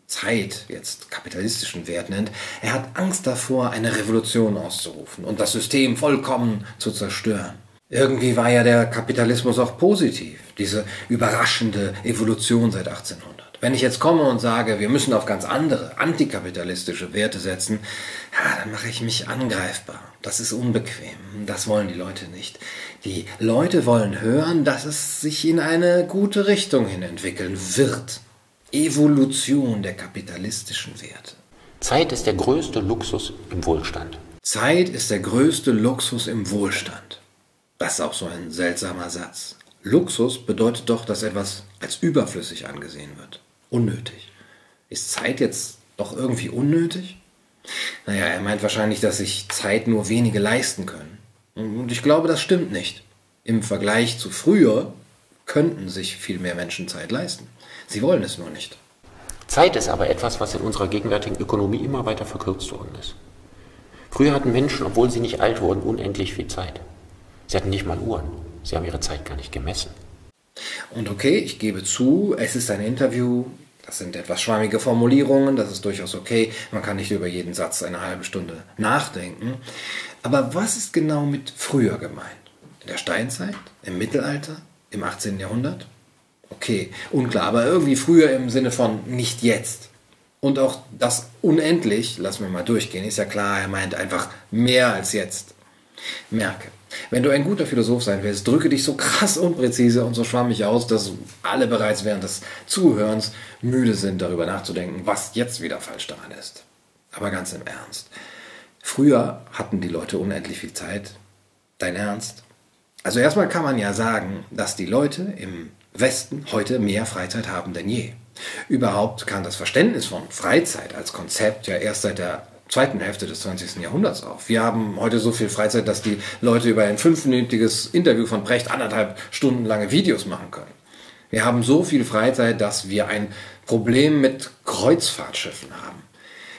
Zeit jetzt kapitalistischen Wert nennt. Er hat Angst davor, eine Revolution auszurufen und das System vollkommen zu zerstören. Irgendwie war ja der Kapitalismus auch positiv, diese überraschende Evolution seit 1800. Wenn ich jetzt komme und sage, wir müssen auf ganz andere, antikapitalistische Werte setzen, ja, dann mache ich mich angreifbar. Das ist unbequem. Das wollen die Leute nicht. Die Leute wollen hören, dass es sich in eine gute Richtung hin entwickeln wird. Evolution der kapitalistischen Werte. Zeit ist der größte Luxus im Wohlstand. Zeit ist der größte Luxus im Wohlstand. Das ist auch so ein seltsamer Satz. Luxus bedeutet doch, dass etwas als überflüssig angesehen wird. Unnötig. Ist Zeit jetzt doch irgendwie unnötig? Naja, er meint wahrscheinlich, dass sich Zeit nur wenige leisten können. Und ich glaube, das stimmt nicht. Im Vergleich zu früher könnten sich viel mehr Menschen Zeit leisten. Sie wollen es nur nicht. Zeit ist aber etwas, was in unserer gegenwärtigen Ökonomie immer weiter verkürzt worden ist. Früher hatten Menschen, obwohl sie nicht alt wurden, unendlich viel Zeit. Sie hatten nicht mal Uhren. Sie haben ihre Zeit gar nicht gemessen. Und okay, ich gebe zu, es ist ein Interview, das sind etwas schwammige Formulierungen, das ist durchaus okay. Man kann nicht über jeden Satz eine halbe Stunde nachdenken. Aber was ist genau mit früher gemeint? In der Steinzeit? Im Mittelalter? Im 18. Jahrhundert? Okay, unklar, aber irgendwie früher im Sinne von nicht jetzt. Und auch das unendlich, lassen wir mal durchgehen, ist ja klar, er meint einfach mehr als jetzt. Merke, wenn du ein guter Philosoph sein willst, drücke dich so krass unpräzise und so schwammig aus, dass alle bereits während des Zuhörens müde sind, darüber nachzudenken, was jetzt wieder falsch daran ist. Aber ganz im Ernst. Früher hatten die Leute unendlich viel Zeit. Dein Ernst? Also erstmal kann man ja sagen, dass die Leute im Westen heute mehr Freizeit haben denn je. Überhaupt kann das Verständnis von Freizeit als Konzept ja erst seit der zweiten Hälfte des 20. Jahrhunderts auf. Wir haben heute so viel Freizeit, dass die Leute über ein fünfminütiges Interview von Brecht anderthalb Stunden lange Videos machen können. Wir haben so viel Freizeit, dass wir ein Problem mit Kreuzfahrtschiffen haben.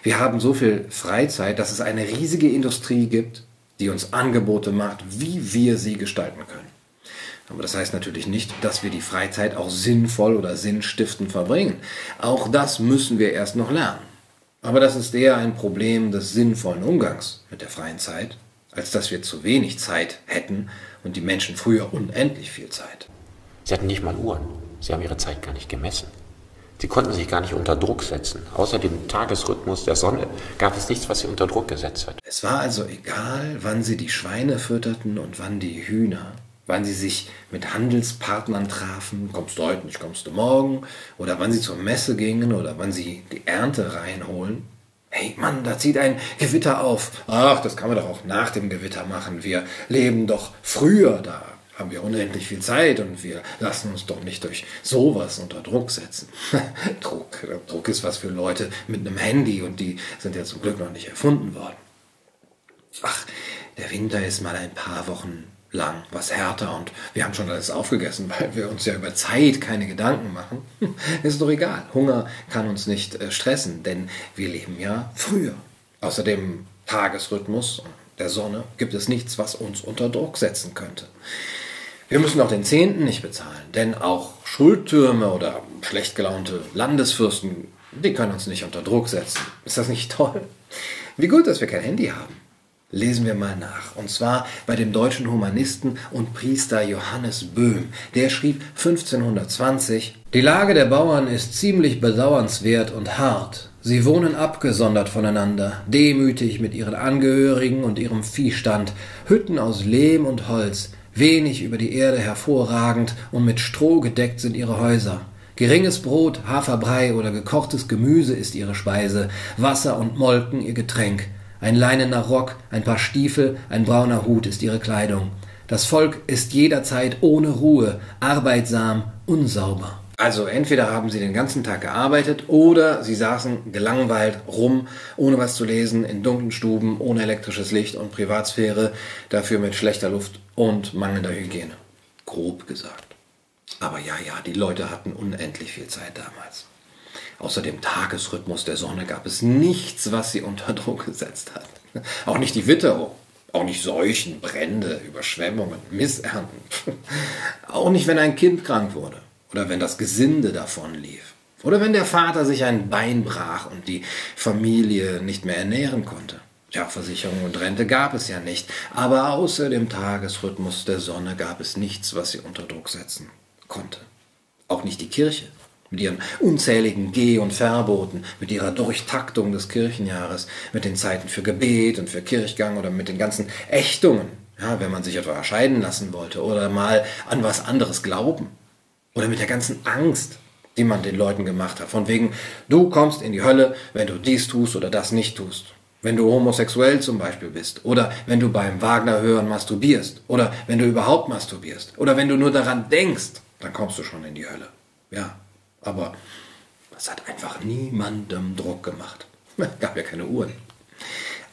Wir haben so viel Freizeit, dass es eine riesige Industrie gibt, die uns Angebote macht, wie wir sie gestalten können. Aber das heißt natürlich nicht, dass wir die Freizeit auch sinnvoll oder sinnstiftend verbringen. Auch das müssen wir erst noch lernen. Aber das ist eher ein Problem des sinnvollen Umgangs mit der freien Zeit, als dass wir zu wenig Zeit hätten und die Menschen früher unendlich viel Zeit. Sie hatten nicht mal Uhren. Sie haben ihre Zeit gar nicht gemessen. Sie konnten sich gar nicht unter Druck setzen. Außer dem Tagesrhythmus der Sonne gab es nichts, was sie unter Druck gesetzt hat. Es war also egal, wann sie die Schweine fütterten und wann die Hühner wann sie sich mit Handelspartnern trafen, kommst du heute nicht, kommst du morgen, oder wann sie zur Messe gingen oder wann sie die Ernte reinholen. Hey Mann, da zieht ein Gewitter auf. Ach, das kann man doch auch nach dem Gewitter machen. Wir leben doch früher da. Haben wir unendlich viel Zeit und wir lassen uns doch nicht durch sowas unter Druck setzen. [LAUGHS] Druck, Druck ist was für Leute mit einem Handy und die sind ja zum Glück noch nicht erfunden worden. Ach, der Winter ist mal ein paar Wochen lang, was härter und wir haben schon alles aufgegessen, [LAUGHS] weil wir uns ja über Zeit keine Gedanken machen. [LAUGHS] Ist doch egal. Hunger kann uns nicht äh, stressen, denn wir leben ja früher. Außerdem Tagesrhythmus der Sonne gibt es nichts, was uns unter Druck setzen könnte. Wir müssen auch den Zehnten nicht bezahlen, denn auch Schuldtürme oder schlecht gelaunte Landesfürsten, die können uns nicht unter Druck setzen. Ist das nicht toll? Wie gut, dass wir kein Handy haben. Lesen wir mal nach. Und zwar bei dem deutschen Humanisten und Priester Johannes Böhm. Der schrieb 1520, Die Lage der Bauern ist ziemlich bedauernswert und hart. Sie wohnen abgesondert voneinander, demütig mit ihren Angehörigen und ihrem Viehstand, Hütten aus Lehm und Holz, wenig über die Erde hervorragend und mit Stroh gedeckt sind ihre Häuser. Geringes Brot, Haferbrei oder gekochtes Gemüse ist ihre Speise, Wasser und Molken ihr Getränk. Ein leinener Rock, ein paar Stiefel, ein brauner Hut ist ihre Kleidung. Das Volk ist jederzeit ohne Ruhe, arbeitsam, unsauber. Also entweder haben sie den ganzen Tag gearbeitet oder sie saßen gelangweilt rum, ohne was zu lesen, in dunklen Stuben, ohne elektrisches Licht und Privatsphäre, dafür mit schlechter Luft und mangelnder Hygiene. Grob gesagt. Aber ja, ja, die Leute hatten unendlich viel Zeit damals. Außer dem Tagesrhythmus der Sonne gab es nichts, was sie unter Druck gesetzt hat. Auch nicht die Witterung, auch nicht Seuchen, Brände, Überschwemmungen, Missernten. Auch nicht, wenn ein Kind krank wurde oder wenn das Gesinde davon lief. Oder wenn der Vater sich ein Bein brach und die Familie nicht mehr ernähren konnte. Ja, Versicherung und Rente gab es ja nicht, aber außer dem Tagesrhythmus der Sonne gab es nichts, was sie unter Druck setzen konnte. Auch nicht die Kirche mit ihren unzähligen Geh- und Verboten, mit ihrer Durchtaktung des Kirchenjahres, mit den Zeiten für Gebet und für Kirchgang oder mit den ganzen Ächtungen, ja, wenn man sich etwa scheiden lassen wollte oder mal an was anderes glauben. Oder mit der ganzen Angst, die man den Leuten gemacht hat. Von wegen, du kommst in die Hölle, wenn du dies tust oder das nicht tust. Wenn du homosexuell zum Beispiel bist. Oder wenn du beim Wagner hören masturbierst. Oder wenn du überhaupt masturbierst. Oder wenn du nur daran denkst, dann kommst du schon in die Hölle. Ja, aber es hat einfach niemandem Druck gemacht. [LAUGHS] Es gab ja keine Uhren.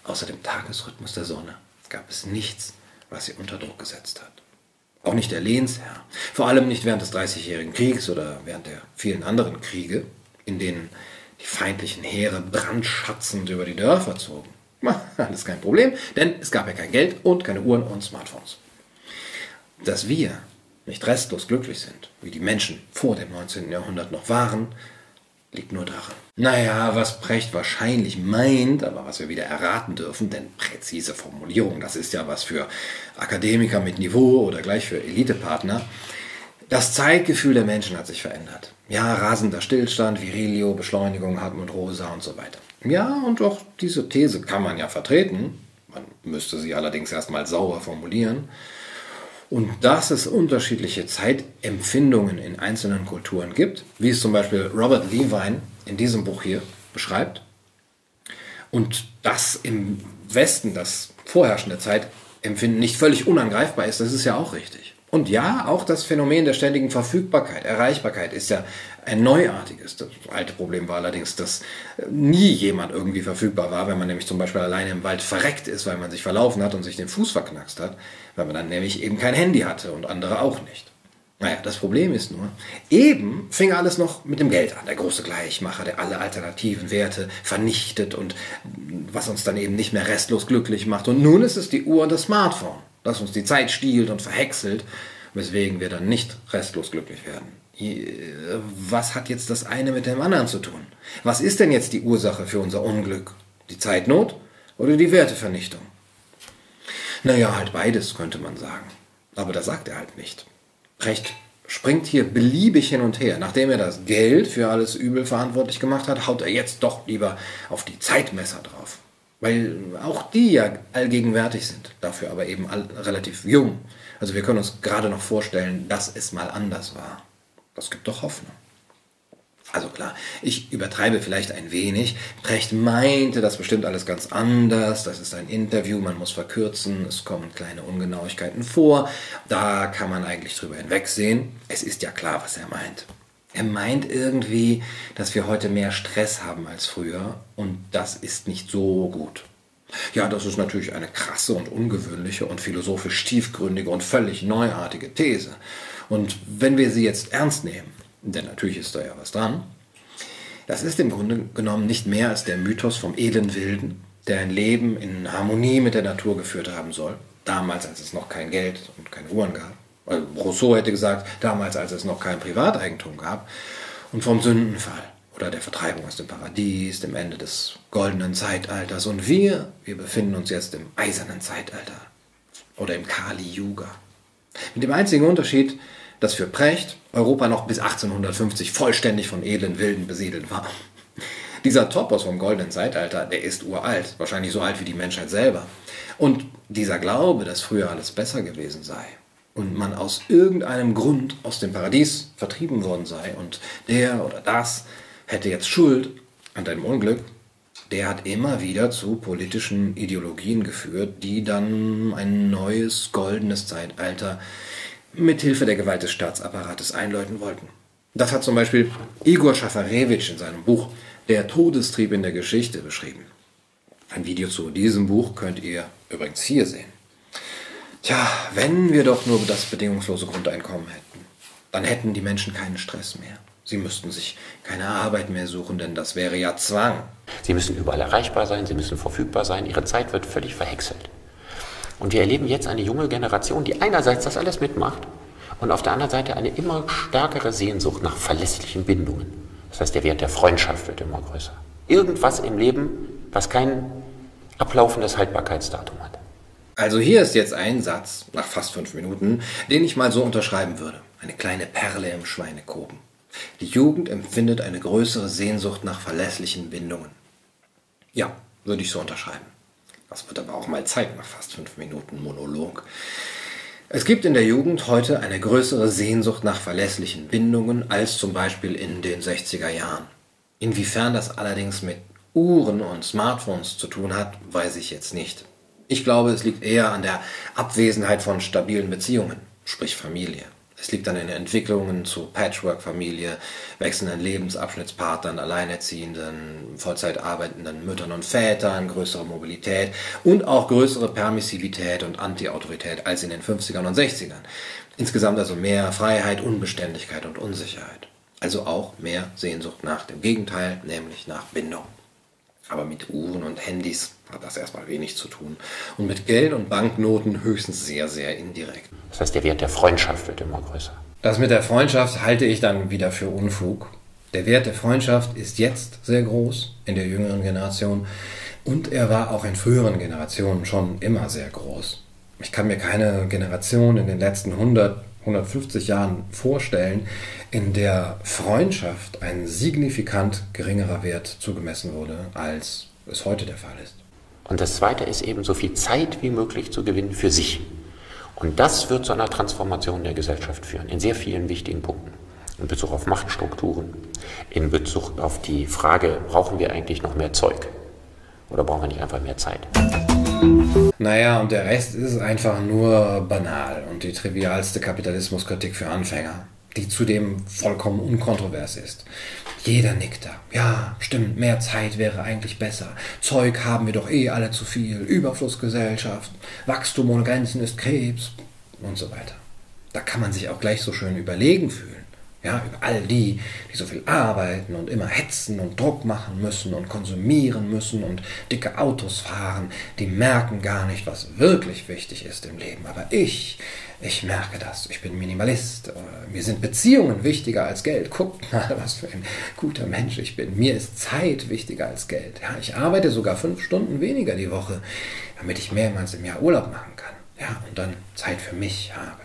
Außer dem Tagesrhythmus der Sonne gab es nichts, was sie unter Druck gesetzt hat. Auch nicht der Lehnsherr. Vor allem nicht während des Dreißigjährigen Kriegs oder während der vielen anderen Kriege, in denen die feindlichen Heere brandschatzend über die Dörfer zogen. [LAUGHS] Alles kein Problem, denn es gab ja kein Geld und keine Uhren und Smartphones. Dass wir nicht restlos glücklich sind, wie die Menschen vor dem 19. Jahrhundert noch waren, liegt nur daran. Naja, was Precht wahrscheinlich meint, aber was wir wieder erraten dürfen, denn präzise Formulierung, das ist ja was für Akademiker mit Niveau oder gleich für Elitepartner. Das Zeitgefühl der Menschen hat sich verändert. Ja, rasender Stillstand, Virilio, Beschleunigung, Hartmut Rosa und so weiter. Ja, und auch diese These kann man ja vertreten. Man müsste sie allerdings erstmal sauber formulieren. Und dass es unterschiedliche Zeitempfindungen in einzelnen Kulturen gibt, wie es zum Beispiel Robert Levine in diesem Buch hier beschreibt. Und dass im Westen das vorherrschende Zeitempfinden nicht völlig unangreifbar ist, das ist ja auch richtig. Und ja, auch das Phänomen der ständigen Verfügbarkeit, Erreichbarkeit ist ja ein neuartiges. Das alte Problem war allerdings, dass nie jemand irgendwie verfügbar war, wenn man nämlich zum Beispiel alleine im Wald verreckt ist, weil man sich verlaufen hat und sich den Fuß verknackst hat, weil man dann nämlich eben kein Handy hatte und andere auch nicht. Naja, das Problem ist nur, eben fing alles noch mit dem Geld an, der große Gleichmacher, der alle alternativen Werte vernichtet und was uns dann eben nicht mehr restlos glücklich macht. Und nun ist es die Uhr und das Smartphone das uns die Zeit stiehlt und verhäckselt, weswegen wir dann nicht restlos glücklich werden. Was hat jetzt das eine mit dem anderen zu tun? Was ist denn jetzt die Ursache für unser Unglück? Die Zeitnot oder die Wertevernichtung? Naja, halt beides, könnte man sagen. Aber das sagt er halt nicht. Brecht springt hier beliebig hin und her. Nachdem er das Geld für alles Übel verantwortlich gemacht hat, haut er jetzt doch lieber auf die Zeitmesser drauf weil auch die ja allgegenwärtig sind, dafür aber eben all, relativ jung. Also wir können uns gerade noch vorstellen, dass es mal anders war. Das gibt doch Hoffnung. Also klar, ich übertreibe vielleicht ein wenig. Brecht meinte das bestimmt alles ganz anders. Das ist ein Interview, man muss verkürzen, es kommen kleine Ungenauigkeiten vor. Da kann man eigentlich drüber hinwegsehen. Es ist ja klar, was er meint. Er meint irgendwie, dass wir heute mehr Stress haben als früher und das ist nicht so gut. Ja, das ist natürlich eine krasse und ungewöhnliche und philosophisch tiefgründige und völlig neuartige These. Und wenn wir sie jetzt ernst nehmen, denn natürlich ist da ja was dran, das ist im Grunde genommen nicht mehr als der Mythos vom edlen Wilden, der ein Leben in Harmonie mit der Natur geführt haben soll, damals als es noch kein Geld und keine Uhren gab. Rousseau hätte gesagt, damals als es noch kein Privateigentum gab, und vom Sündenfall oder der Vertreibung aus dem Paradies, dem Ende des goldenen Zeitalters. Und wir, wir befinden uns jetzt im eisernen Zeitalter oder im Kali Yuga. Mit dem einzigen Unterschied, dass für Precht Europa noch bis 1850 vollständig von edlen Wilden besiedelt war. Dieser Topos vom goldenen Zeitalter, der ist uralt, wahrscheinlich so alt wie die Menschheit selber. Und dieser Glaube, dass früher alles besser gewesen sei und man aus irgendeinem Grund aus dem Paradies vertrieben worden sei und der oder das hätte jetzt Schuld an deinem Unglück, der hat immer wieder zu politischen Ideologien geführt, die dann ein neues goldenes Zeitalter mithilfe der Gewalt des Staatsapparates einläuten wollten. Das hat zum Beispiel Igor Schafarewitsch in seinem Buch Der Todestrieb in der Geschichte beschrieben. Ein Video zu diesem Buch könnt ihr übrigens hier sehen. Tja, wenn wir doch nur das bedingungslose Grundeinkommen hätten, dann hätten die Menschen keinen Stress mehr. Sie müssten sich keine Arbeit mehr suchen, denn das wäre ja Zwang. Sie müssen überall erreichbar sein, sie müssen verfügbar sein, ihre Zeit wird völlig verhäckselt. Und wir erleben jetzt eine junge Generation, die einerseits das alles mitmacht und auf der anderen Seite eine immer stärkere Sehnsucht nach verlässlichen Bindungen. Das heißt, der Wert der Freundschaft wird immer größer. Irgendwas im Leben, was kein ablaufendes Haltbarkeitsdatum hat. Also hier ist jetzt ein Satz, nach fast fünf Minuten, den ich mal so unterschreiben würde. Eine kleine Perle im Schweinekoben. Die Jugend empfindet eine größere Sehnsucht nach verlässlichen Bindungen. Ja, würde ich so unterschreiben. Das wird aber auch mal Zeit nach fast fünf Minuten Monolog. Es gibt in der Jugend heute eine größere Sehnsucht nach verlässlichen Bindungen als zum Beispiel in den 60er Jahren. Inwiefern das allerdings mit Uhren und Smartphones zu tun hat, weiß ich jetzt nicht. Ich glaube, es liegt eher an der Abwesenheit von stabilen Beziehungen, sprich Familie. Es liegt an den Entwicklungen zu Patchwork-Familie, wechselnden Lebensabschnittspartnern, Alleinerziehenden, Vollzeit arbeitenden Müttern und Vätern, größere Mobilität und auch größere Permissivität und Anti-Autorität als in den 50ern und 60ern. Insgesamt also mehr Freiheit, Unbeständigkeit und Unsicherheit. Also auch mehr Sehnsucht nach dem Gegenteil, nämlich nach Bindung. Aber mit Uhren und Handys hat das erstmal wenig zu tun. Und mit Geld und Banknoten höchstens sehr, sehr indirekt. Das heißt, der Wert der Freundschaft wird immer größer. Das mit der Freundschaft halte ich dann wieder für Unfug. Der Wert der Freundschaft ist jetzt sehr groß in der jüngeren Generation und er war auch in früheren Generationen schon immer sehr groß. Ich kann mir keine Generation in den letzten 100, 150 Jahren vorstellen, in der Freundschaft ein signifikant geringerer Wert zugemessen wurde, als es heute der Fall ist. Und das Zweite ist eben, so viel Zeit wie möglich zu gewinnen für sich. Und das wird zu einer Transformation der Gesellschaft führen, in sehr vielen wichtigen Punkten. In Bezug auf Machtstrukturen, in Bezug auf die Frage, brauchen wir eigentlich noch mehr Zeug? Oder brauchen wir nicht einfach mehr Zeit? Naja, und der Rest ist einfach nur banal und die trivialste Kapitalismuskritik für Anfänger, die zudem vollkommen unkontrovers ist. Jeder nickt da. Ja, stimmt, mehr Zeit wäre eigentlich besser. Zeug haben wir doch eh alle zu viel. Überflussgesellschaft. Wachstum ohne Grenzen ist Krebs. Und so weiter. Da kann man sich auch gleich so schön überlegen fühlen. Ja, über all die, die so viel arbeiten und immer hetzen und Druck machen müssen und konsumieren müssen und dicke Autos fahren, die merken gar nicht, was wirklich wichtig ist im Leben. Aber ich, ich merke das. Ich bin Minimalist. Mir sind Beziehungen wichtiger als Geld. Guckt mal, was für ein guter Mensch ich bin. Mir ist Zeit wichtiger als Geld. Ja, ich arbeite sogar fünf Stunden weniger die Woche, damit ich mehrmals im Jahr Urlaub machen kann. Ja, und dann Zeit für mich habe.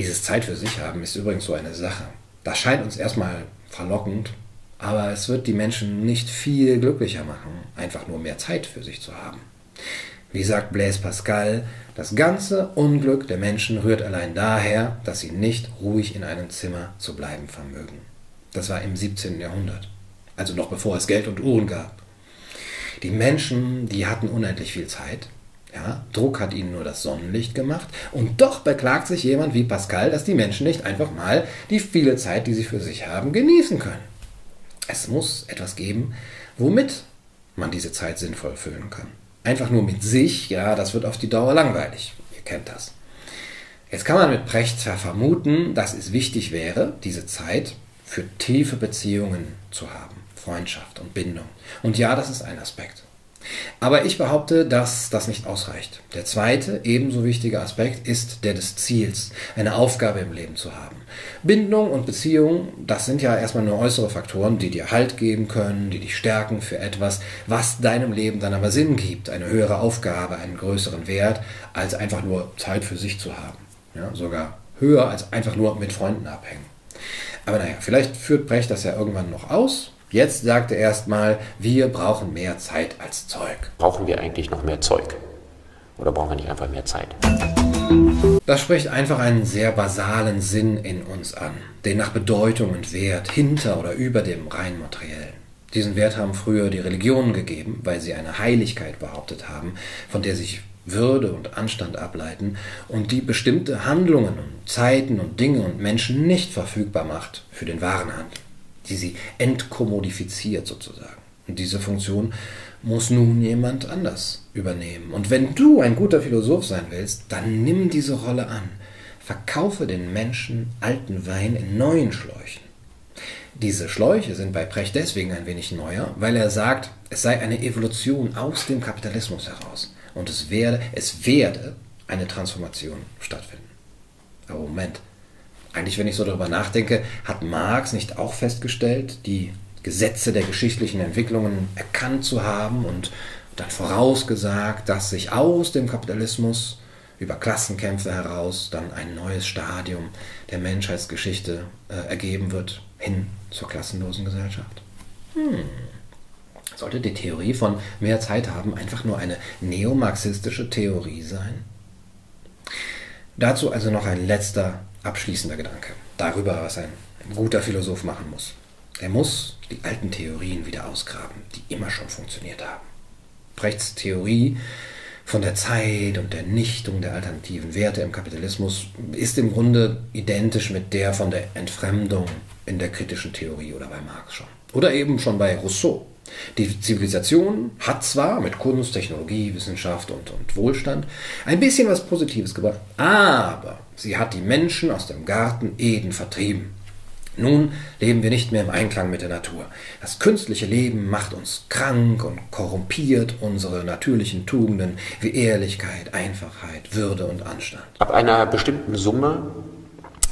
Dieses Zeit für sich haben ist übrigens so eine Sache. Das scheint uns erstmal verlockend, aber es wird die Menschen nicht viel glücklicher machen, einfach nur mehr Zeit für sich zu haben. Wie sagt Blaise Pascal, das ganze Unglück der Menschen rührt allein daher, dass sie nicht ruhig in einem Zimmer zu bleiben vermögen. Das war im 17. Jahrhundert, also noch bevor es Geld und Uhren gab. Die Menschen, die hatten unendlich viel Zeit, ja, Druck hat ihnen nur das Sonnenlicht gemacht. Und doch beklagt sich jemand wie Pascal, dass die Menschen nicht einfach mal die viele Zeit, die sie für sich haben, genießen können. Es muss etwas geben, womit man diese Zeit sinnvoll füllen kann. Einfach nur mit sich, ja, das wird auf die Dauer langweilig. Ihr kennt das. Jetzt kann man mit Precht vermuten, dass es wichtig wäre, diese Zeit für tiefe Beziehungen zu haben, Freundschaft und Bindung. Und ja, das ist ein Aspekt. Aber ich behaupte, dass das nicht ausreicht. Der zweite, ebenso wichtige Aspekt ist der des Ziels, eine Aufgabe im Leben zu haben. Bindung und Beziehung, das sind ja erstmal nur äußere Faktoren, die dir Halt geben können, die dich stärken für etwas, was deinem Leben dann aber Sinn gibt, eine höhere Aufgabe, einen größeren Wert, als einfach nur Zeit für sich zu haben. Ja, sogar höher als einfach nur mit Freunden abhängen. Aber naja, vielleicht führt Brecht das ja irgendwann noch aus. Jetzt sagt er erstmal, wir brauchen mehr Zeit als Zeug. Brauchen wir eigentlich noch mehr Zeug? Oder brauchen wir nicht einfach mehr Zeit? Das spricht einfach einen sehr basalen Sinn in uns an, den nach Bedeutung und Wert hinter oder über dem rein materiellen. Diesen Wert haben früher die Religionen gegeben, weil sie eine Heiligkeit behauptet haben, von der sich würde und Anstand ableiten und die bestimmte Handlungen und Zeiten und Dinge und Menschen nicht verfügbar macht für den wahren Handel, die sie entkommodifiziert sozusagen. Und diese Funktion muss nun jemand anders übernehmen. Und wenn du ein guter Philosoph sein willst, dann nimm diese Rolle an. Verkaufe den Menschen alten Wein in neuen Schläuchen. Diese Schläuche sind bei Precht deswegen ein wenig neuer, weil er sagt, es sei eine Evolution aus dem Kapitalismus heraus und es werde, es werde eine Transformation stattfinden. Aber Moment, eigentlich, wenn ich so darüber nachdenke, hat Marx nicht auch festgestellt, die Gesetze der geschichtlichen Entwicklungen erkannt zu haben und dann vorausgesagt, dass sich aus dem Kapitalismus über Klassenkämpfe heraus dann ein neues Stadium der Menschheitsgeschichte äh, ergeben wird, hin zur klassenlosen Gesellschaft? Hm. Sollte die Theorie von mehr Zeit haben einfach nur eine neomarxistische Theorie sein? Dazu also noch ein letzter abschließender Gedanke darüber, was ein guter Philosoph machen muss. Er muss die alten Theorien wieder ausgraben, die immer schon funktioniert haben. Brechts Theorie von der Zeit und der Nichtung der alternativen Werte im Kapitalismus ist im Grunde identisch mit der von der Entfremdung in der kritischen Theorie oder bei Marx schon. Oder eben schon bei Rousseau. Die Zivilisation hat zwar mit Kunst, Technologie, Wissenschaft und, und Wohlstand ein bisschen was Positives gebracht, aber sie hat die Menschen aus dem Garten Eden vertrieben. Nun leben wir nicht mehr im Einklang mit der Natur. Das künstliche Leben macht uns krank und korrumpiert unsere natürlichen Tugenden wie Ehrlichkeit, Einfachheit, Würde und Anstand. Ab einer bestimmten Summe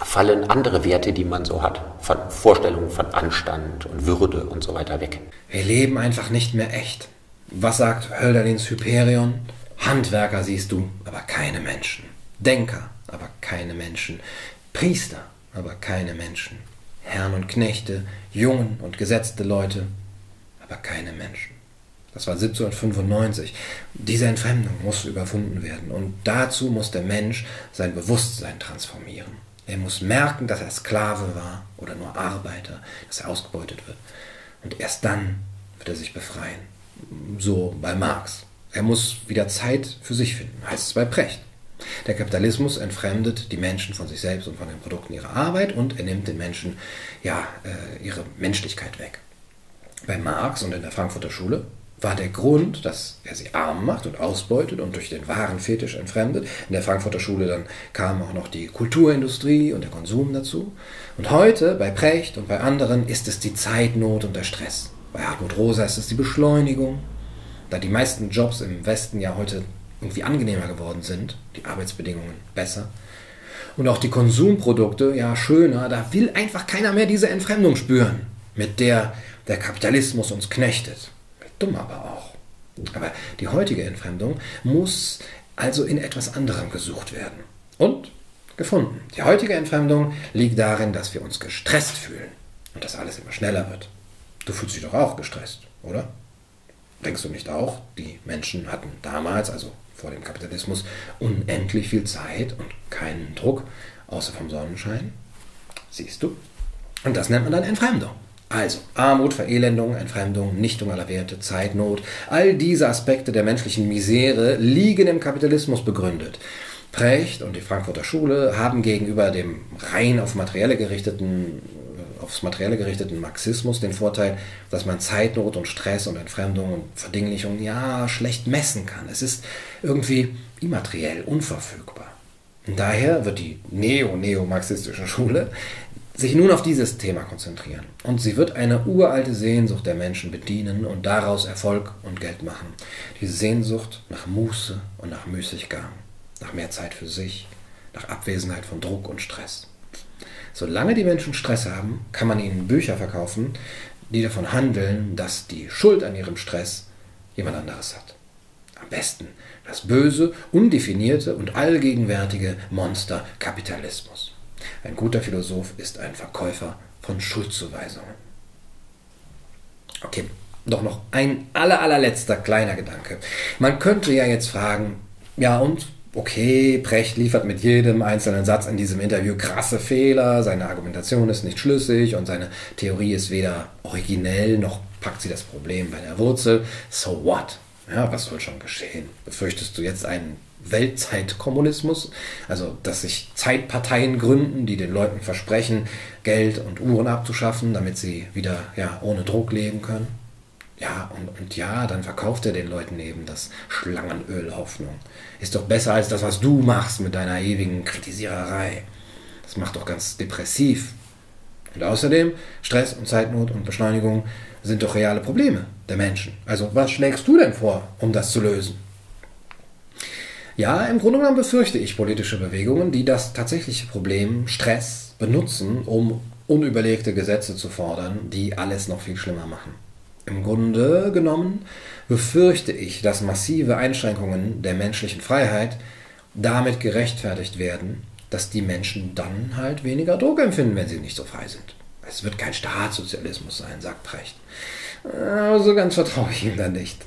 fallen andere Werte, die man so hat, von Vorstellungen von Anstand und Würde und so weiter weg. Wir leben einfach nicht mehr echt. Was sagt Hölderlins Hyperion? Handwerker siehst du, aber keine Menschen. Denker, aber keine Menschen. Priester, aber keine Menschen. Herren und Knechte, Jungen und gesetzte Leute, aber keine Menschen. Das war 1795. Diese Entfremdung muss überwunden werden und dazu muss der Mensch sein Bewusstsein transformieren. Er muss merken, dass er Sklave war oder nur Arbeiter, dass er ausgebeutet wird. Und erst dann wird er sich befreien. So bei Marx. Er muss wieder Zeit für sich finden, heißt es bei Precht. Der Kapitalismus entfremdet die Menschen von sich selbst und von den Produkten ihrer Arbeit und er nimmt den Menschen ja, äh, ihre Menschlichkeit weg. Bei Marx und in der Frankfurter Schule war der Grund, dass er sie arm macht und ausbeutet und durch den wahren Fetisch entfremdet. In der Frankfurter Schule dann kam auch noch die Kulturindustrie und der Konsum dazu. Und heute bei Precht und bei anderen ist es die Zeitnot und der Stress. Bei Hartmut Rosa ist es die Beschleunigung. Da die meisten Jobs im Westen ja heute irgendwie angenehmer geworden sind, die Arbeitsbedingungen besser. Und auch die Konsumprodukte ja schöner, da will einfach keiner mehr diese Entfremdung spüren, mit der der Kapitalismus uns knechtet dumm aber auch. Aber die heutige Entfremdung muss also in etwas anderem gesucht werden. Und gefunden. Die heutige Entfremdung liegt darin, dass wir uns gestresst fühlen und dass alles immer schneller wird. Du fühlst dich doch auch gestresst, oder? Denkst du nicht auch, die Menschen hatten damals, also vor dem Kapitalismus, unendlich viel Zeit und keinen Druck, außer vom Sonnenschein? Siehst du? Und das nennt man dann Entfremdung. Also Armut, Verelendung, Entfremdung, Nichtung aller Werte, Zeitnot, all diese Aspekte der menschlichen Misere liegen im Kapitalismus begründet. Precht und die Frankfurter Schule haben gegenüber dem rein auf materielle gerichteten, aufs Materielle gerichteten Marxismus den Vorteil, dass man Zeitnot und Stress und Entfremdung und Verdinglichung ja schlecht messen kann. Es ist irgendwie immateriell, unverfügbar. Und daher wird die neo-neomarxistische Schule sich nun auf dieses Thema konzentrieren. Und sie wird eine uralte Sehnsucht der Menschen bedienen und daraus Erfolg und Geld machen. Diese Sehnsucht nach Muße und nach Müßiggang, nach mehr Zeit für sich, nach Abwesenheit von Druck und Stress. Solange die Menschen Stress haben, kann man ihnen Bücher verkaufen, die davon handeln, dass die Schuld an ihrem Stress jemand anderes hat. Am besten das böse, undefinierte und allgegenwärtige Monster Kapitalismus. Ein guter Philosoph ist ein Verkäufer von Schuldzuweisungen. Okay, doch noch ein aller, allerletzter kleiner Gedanke. Man könnte ja jetzt fragen, ja und? Okay, Brecht liefert mit jedem einzelnen Satz in diesem Interview krasse Fehler, seine Argumentation ist nicht schlüssig und seine Theorie ist weder originell noch packt sie das Problem bei der Wurzel. So what? Ja, was soll schon geschehen? Befürchtest du jetzt einen Weltzeitkommunismus, also dass sich Zeitparteien gründen, die den Leuten versprechen, Geld und Uhren abzuschaffen, damit sie wieder ja, ohne Druck leben können. Ja, und, und ja, dann verkauft er den Leuten eben das Schlangenöl Hoffnung. Ist doch besser als das, was du machst mit deiner ewigen Kritisiererei. Das macht doch ganz depressiv. Und außerdem, Stress und Zeitnot und Beschleunigung sind doch reale Probleme der Menschen. Also was schlägst du denn vor, um das zu lösen? Ja, im Grunde genommen befürchte ich politische Bewegungen, die das tatsächliche Problem Stress benutzen, um unüberlegte Gesetze zu fordern, die alles noch viel schlimmer machen. Im Grunde genommen befürchte ich, dass massive Einschränkungen der menschlichen Freiheit damit gerechtfertigt werden, dass die Menschen dann halt weniger Druck empfinden, wenn sie nicht so frei sind. Es wird kein Staatssozialismus sein, sagt Precht. Aber so ganz vertraue ich ihm da nicht.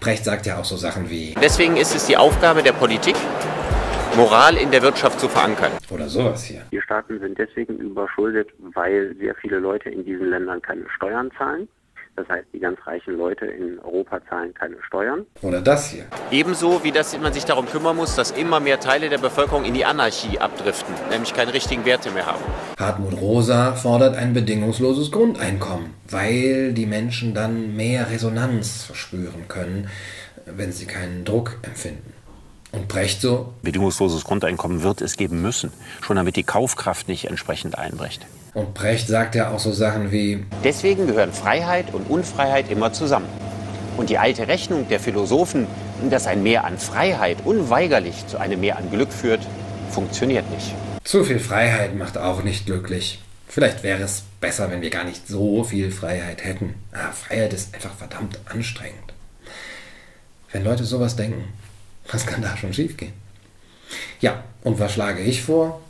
Brecht sagt ja auch so Sachen wie. Deswegen ist es die Aufgabe der Politik, Moral in der Wirtschaft zu verankern. Oder sowas hier. Die Staaten sind deswegen überschuldet, weil sehr viele Leute in diesen Ländern keine Steuern zahlen. Das heißt, die ganz reichen Leute in Europa zahlen keine Steuern. Oder das hier. Ebenso wie dass man sich darum kümmern muss, dass immer mehr Teile der Bevölkerung in die Anarchie abdriften, nämlich keine richtigen Werte mehr haben. Hartmut Rosa fordert ein bedingungsloses Grundeinkommen, weil die Menschen dann mehr Resonanz verspüren können, wenn sie keinen Druck empfinden. Und Brecht so? Bedingungsloses Grundeinkommen wird es geben müssen, schon damit die Kaufkraft nicht entsprechend einbricht. Und Brecht sagt ja auch so Sachen wie Deswegen gehören Freiheit und Unfreiheit immer zusammen. Und die alte Rechnung der Philosophen, dass ein Mehr an Freiheit unweigerlich zu einem Mehr an Glück führt, funktioniert nicht. Zu viel Freiheit macht auch nicht glücklich. Vielleicht wäre es besser, wenn wir gar nicht so viel Freiheit hätten. Ah, Freiheit ist einfach verdammt anstrengend. Wenn Leute sowas denken, [LAUGHS] was kann da schon schiefgehen? Ja, und was schlage ich vor?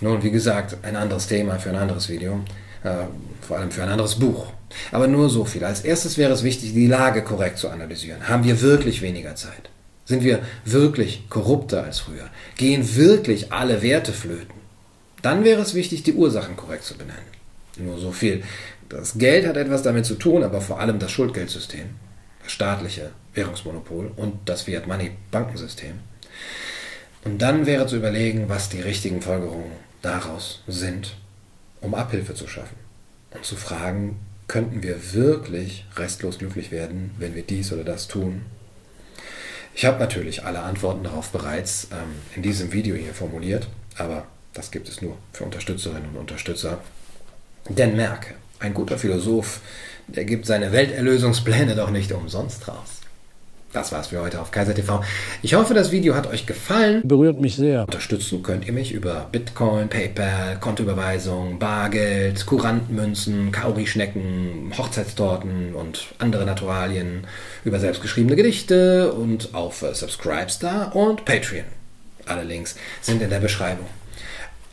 Nun, wie gesagt, ein anderes Thema für ein anderes Video, äh, vor allem für ein anderes Buch. Aber nur so viel. Als erstes wäre es wichtig, die Lage korrekt zu analysieren. Haben wir wirklich weniger Zeit? Sind wir wirklich korrupter als früher? Gehen wirklich alle Werte flöten? Dann wäre es wichtig, die Ursachen korrekt zu benennen. Nur so viel. Das Geld hat etwas damit zu tun, aber vor allem das Schuldgeldsystem, das staatliche Währungsmonopol und das Fiat-Money-Bankensystem. Und dann wäre zu überlegen, was die richtigen Folgerungen daraus sind, um Abhilfe zu schaffen. Und zu fragen, könnten wir wirklich restlos glücklich werden, wenn wir dies oder das tun? Ich habe natürlich alle Antworten darauf bereits ähm, in diesem Video hier formuliert, aber das gibt es nur für Unterstützerinnen und Unterstützer. Denn merke, ein guter Philosoph, der gibt seine Welterlösungspläne doch nicht umsonst raus. Das war's für heute auf Kaiser TV. Ich hoffe, das Video hat euch gefallen. Berührt mich sehr. Unterstützen könnt ihr mich über Bitcoin, PayPal, Kontoüberweisung, Bargeld, Kurantmünzen, Kauri-Schnecken, Hochzeitstorten und andere Naturalien, über selbstgeschriebene Gedichte und auf Subscribestar und Patreon. Alle Links sind in der Beschreibung.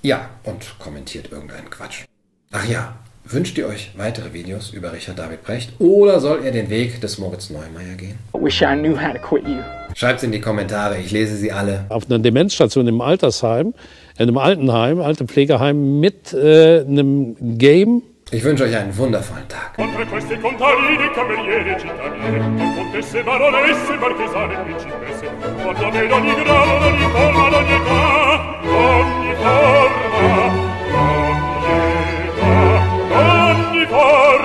Ja, und kommentiert irgendeinen Quatsch. Ach ja, Wünscht ihr euch weitere Videos über Richard David Brecht oder soll er den Weg des Moritz Neumeier gehen? Wish I knew how to quit you. Schreibt in die Kommentare, ich lese sie alle. Auf einer Demenzstation im Altersheim, in einem Altenheim, alte Pflegeheim mit äh, einem Game. Ich wünsche euch einen wundervollen Tag. Oltre questi contadini, camerieri, cittadini, con contesse, baronesse, marchesane, principesse, quando vedo ogni grado, ogni forma, ogni età, Oh.